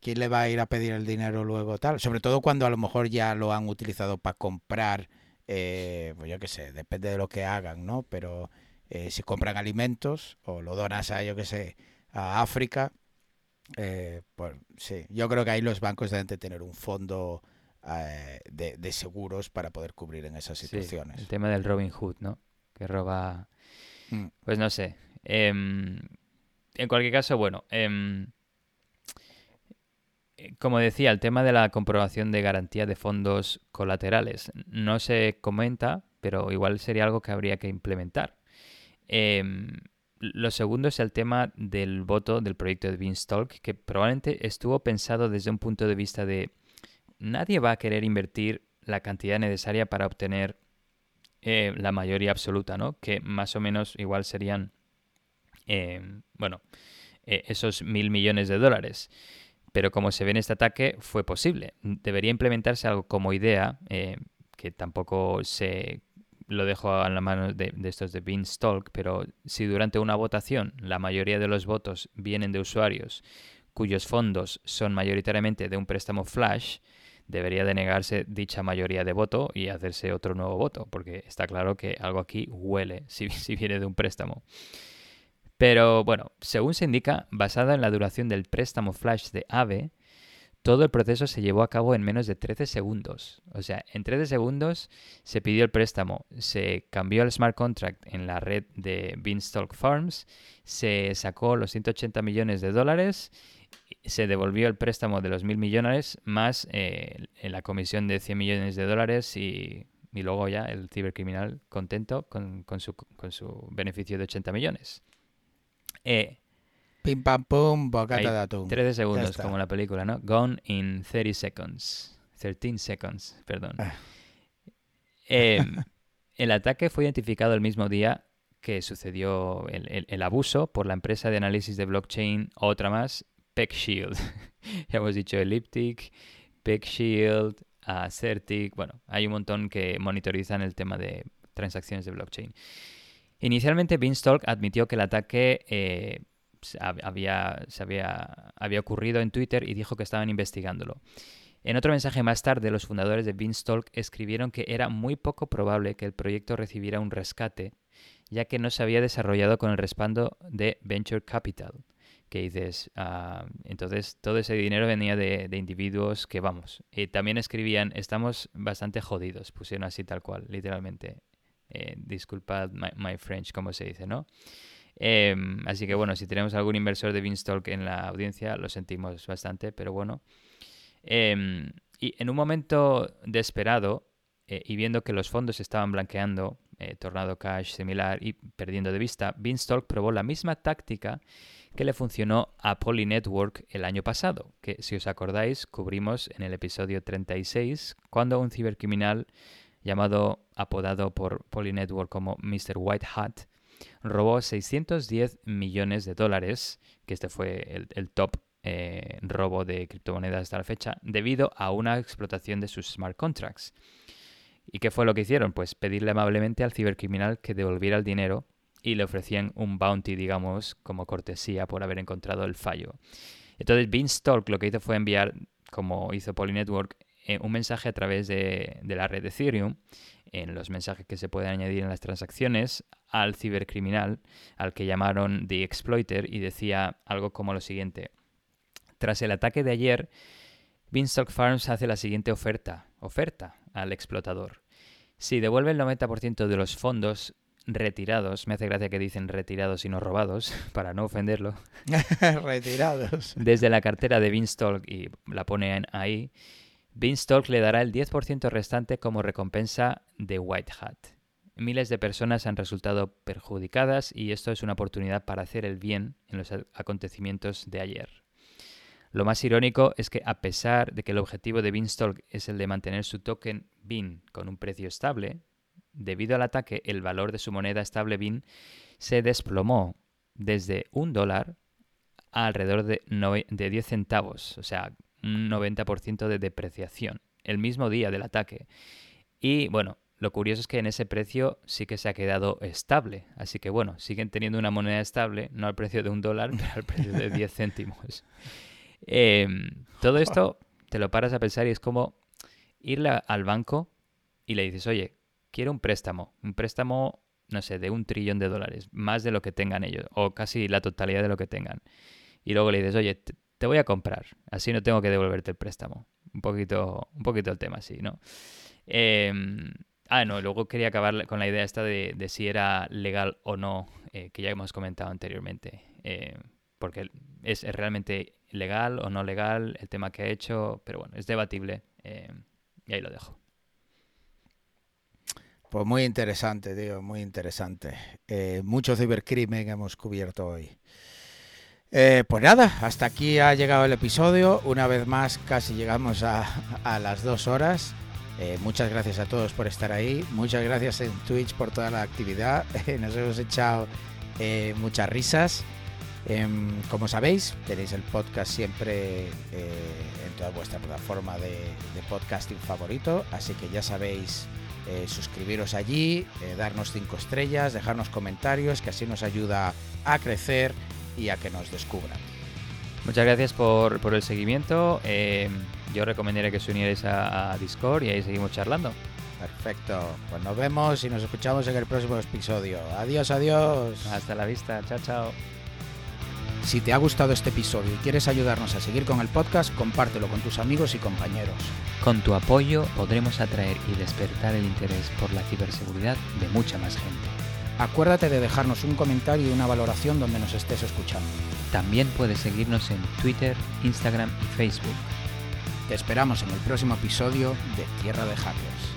¿quién le va a ir a pedir el dinero luego tal? Sobre todo cuando a lo mejor ya lo han utilizado para comprar, eh, pues yo qué sé, depende de lo que hagan, ¿no? Pero si compran alimentos o lo donas a, yo qué sé, a África, eh, pues, sí, yo creo que ahí los bancos deben de tener un fondo eh, de, seguros para poder cubrir en esas situaciones. el tema del Robin Hood, ¿no? Que roba... Mm. Pues no sé. Em, en cualquier caso, bueno. Em, como decía, el tema de la comprobación de garantía de fondos colaterales no se comenta, pero igual sería algo que habría que implementar. Lo segundo es el tema del voto del proyecto de Beanstalk, que probablemente estuvo pensado desde un punto de vista de nadie va a querer invertir la cantidad necesaria para obtener eh, la mayoría absoluta, ¿no? Que más o menos igual serían, em, bueno, eh, esos mil millones de dólares pero como se ve en este ataque, fue posible. Debería implementarse algo como idea, eh, que tampoco se lo dejo en la mano de, estos de Beanstalk, pero si durante una votación la mayoría de los votos vienen de usuarios cuyos fondos son mayoritariamente de un préstamo flash, debería denegarse dicha mayoría de voto y hacerse otro nuevo voto, porque está claro que algo aquí huele si, si viene de un préstamo. Pero bueno, según se indica, basada en la duración del préstamo flash de AVE, todo el proceso se llevó a cabo en menos de 13 segundos. O sea, en 13 segundos se pidió el préstamo, se cambió el smart contract en la red de Beanstalk Farms, se sacó los 180 millones de dólares, se devolvió el préstamo de los mil millones más eh, la comisión de 100 millones de dólares y, luego ya el cibercriminal contento con, su, con su beneficio de 80 millones. Eh, Pim pam pum, bocata de atún. 13 segundos, como la película, ¿no? Gone in 30 seconds. 13 seconds, perdón. Ah. Em, el ataque fue identificado el mismo día que sucedió el, abuso por la empresa de análisis de blockchain, otra más, PeckShield. ya hemos dicho Elliptic, PeckShield, Certic. Bueno, hay un montón que monitorizan el tema de transacciones de blockchain. Inicialmente, Beanstalk admitió que el ataque eh, había, se había, había ocurrido en Twitter y dijo que estaban investigándolo. En otro mensaje más tarde, los fundadores de Beanstalk escribieron que era muy poco probable que el proyecto recibiera un rescate, ya que no se había desarrollado con el respaldo de Venture Capital. Que dices, ah, entonces todo ese dinero venía de, individuos que, vamos, y también escribían, estamos bastante jodidos, pusieron así tal cual, literalmente. Eh, disculpad my, French, como se dice, ¿no? Em, así que bueno, si tenemos algún inversor de Beanstalk en la audiencia, lo sentimos bastante, pero bueno. Em, y en un momento desesperado eh, y viendo que los fondos estaban blanqueando, eh, Tornado Cash similar y perdiendo de vista, Beanstalk probó la misma táctica que le funcionó a Poly Network el año pasado, que si os acordáis cubrimos en el episodio 36, cuando un cibercriminal llamado, apodado por Polynetwork como Mr. White Hat, robó 610 millones de dólares, que este fue el, top eh, robo de criptomonedas hasta la fecha, debido a una explotación de sus smart contracts. ¿Y qué fue lo que hicieron? Pues pedirle amablemente al cibercriminal que devolviera el dinero y le ofrecían un bounty, digamos, como cortesía por haber encontrado el fallo. Entonces Beanstalk lo que hizo fue enviar, como hizo Polynetwork, eh, un mensaje a través de, la red de Ethereum, en los mensajes que se pueden añadir en las transacciones, al cibercriminal, al que llamaron The Exploiter, y decía algo como lo siguiente. Tras el ataque de ayer, Beanstalk Farms hace la siguiente oferta, oferta al explotador. Si devuelve el 90% de los fondos retirados, me hace gracia que dicen retirados y no robados, para no ofenderlo. retirados. Desde la cartera de Beanstalk y la pone ahí, Beanstalk le dará el 10% restante como recompensa de White Hat. Miles de personas han resultado perjudicadas y esto es una oportunidad para hacer el bien en los acontecimientos de ayer. Lo más irónico es que a pesar de que el objetivo de Beanstalk es el de mantener su token BEAN con un precio estable, debido al ataque el valor de su moneda estable BEAN se desplomó desde un dólar a alrededor de, de 10 centavos, o sea, un 90% de depreciación el mismo día del ataque. Y bueno, lo curioso es que en ese precio sí que se ha quedado estable. Así que bueno, siguen teniendo una moneda estable, no al precio de un dólar, pero al precio de 10 céntimos. Em, todo esto te lo paras a pensar y es como ir al banco y le dices, oye, quiero un préstamo, un préstamo, no sé, de un trillón de dólares, más de lo que tengan ellos, o casi la totalidad de lo que tengan. Y luego le dices, oye, te voy a comprar, así no tengo que devolverte el préstamo. Un poquito, un poquito el tema, sí, ¿no? Em, ah, no, luego quería acabar con la idea esta de, si era legal o no, eh, que ya hemos comentado anteriormente, eh, porque es, realmente legal o no legal el tema que ha hecho, pero bueno, es debatible eh, y ahí lo dejo. Pues muy interesante, tío, muy interesante. Mucho cibercrimen hemos cubierto hoy. Pues nada, hasta aquí ha llegado el episodio. Una vez más, casi llegamos a, a las dos horas. Eh, muchas gracias a todos por estar ahí. Muchas gracias en Twitch por toda la actividad. Nos hemos echado eh, muchas risas. Em, como sabéis, tenéis el podcast siempre en toda vuestra plataforma de, podcasting favorito. Así que ya sabéis suscribiros allí, darnos cinco estrellas, dejarnos comentarios, que así nos ayuda a crecer y a que nos descubran. Muchas gracias por, por el seguimiento. Yo recomendaría que os unierais a, a, Discord y ahí seguimos charlando. Perfecto. Pues nos vemos y nos escuchamos en el próximo episodio. Adiós, adiós. Hasta la vista. Chao, chao. Si te ha gustado este episodio y quieres ayudarnos a seguir con el podcast, compártelo con tus amigos y compañeros. Con tu apoyo podremos atraer y despertar el interés por la ciberseguridad de mucha más gente. Acuérdate de dejarnos un comentario y una valoración donde nos estés escuchando. También puedes seguirnos en Twitter, Instagram y Facebook. Te esperamos en el próximo episodio de Tierra de Hackers.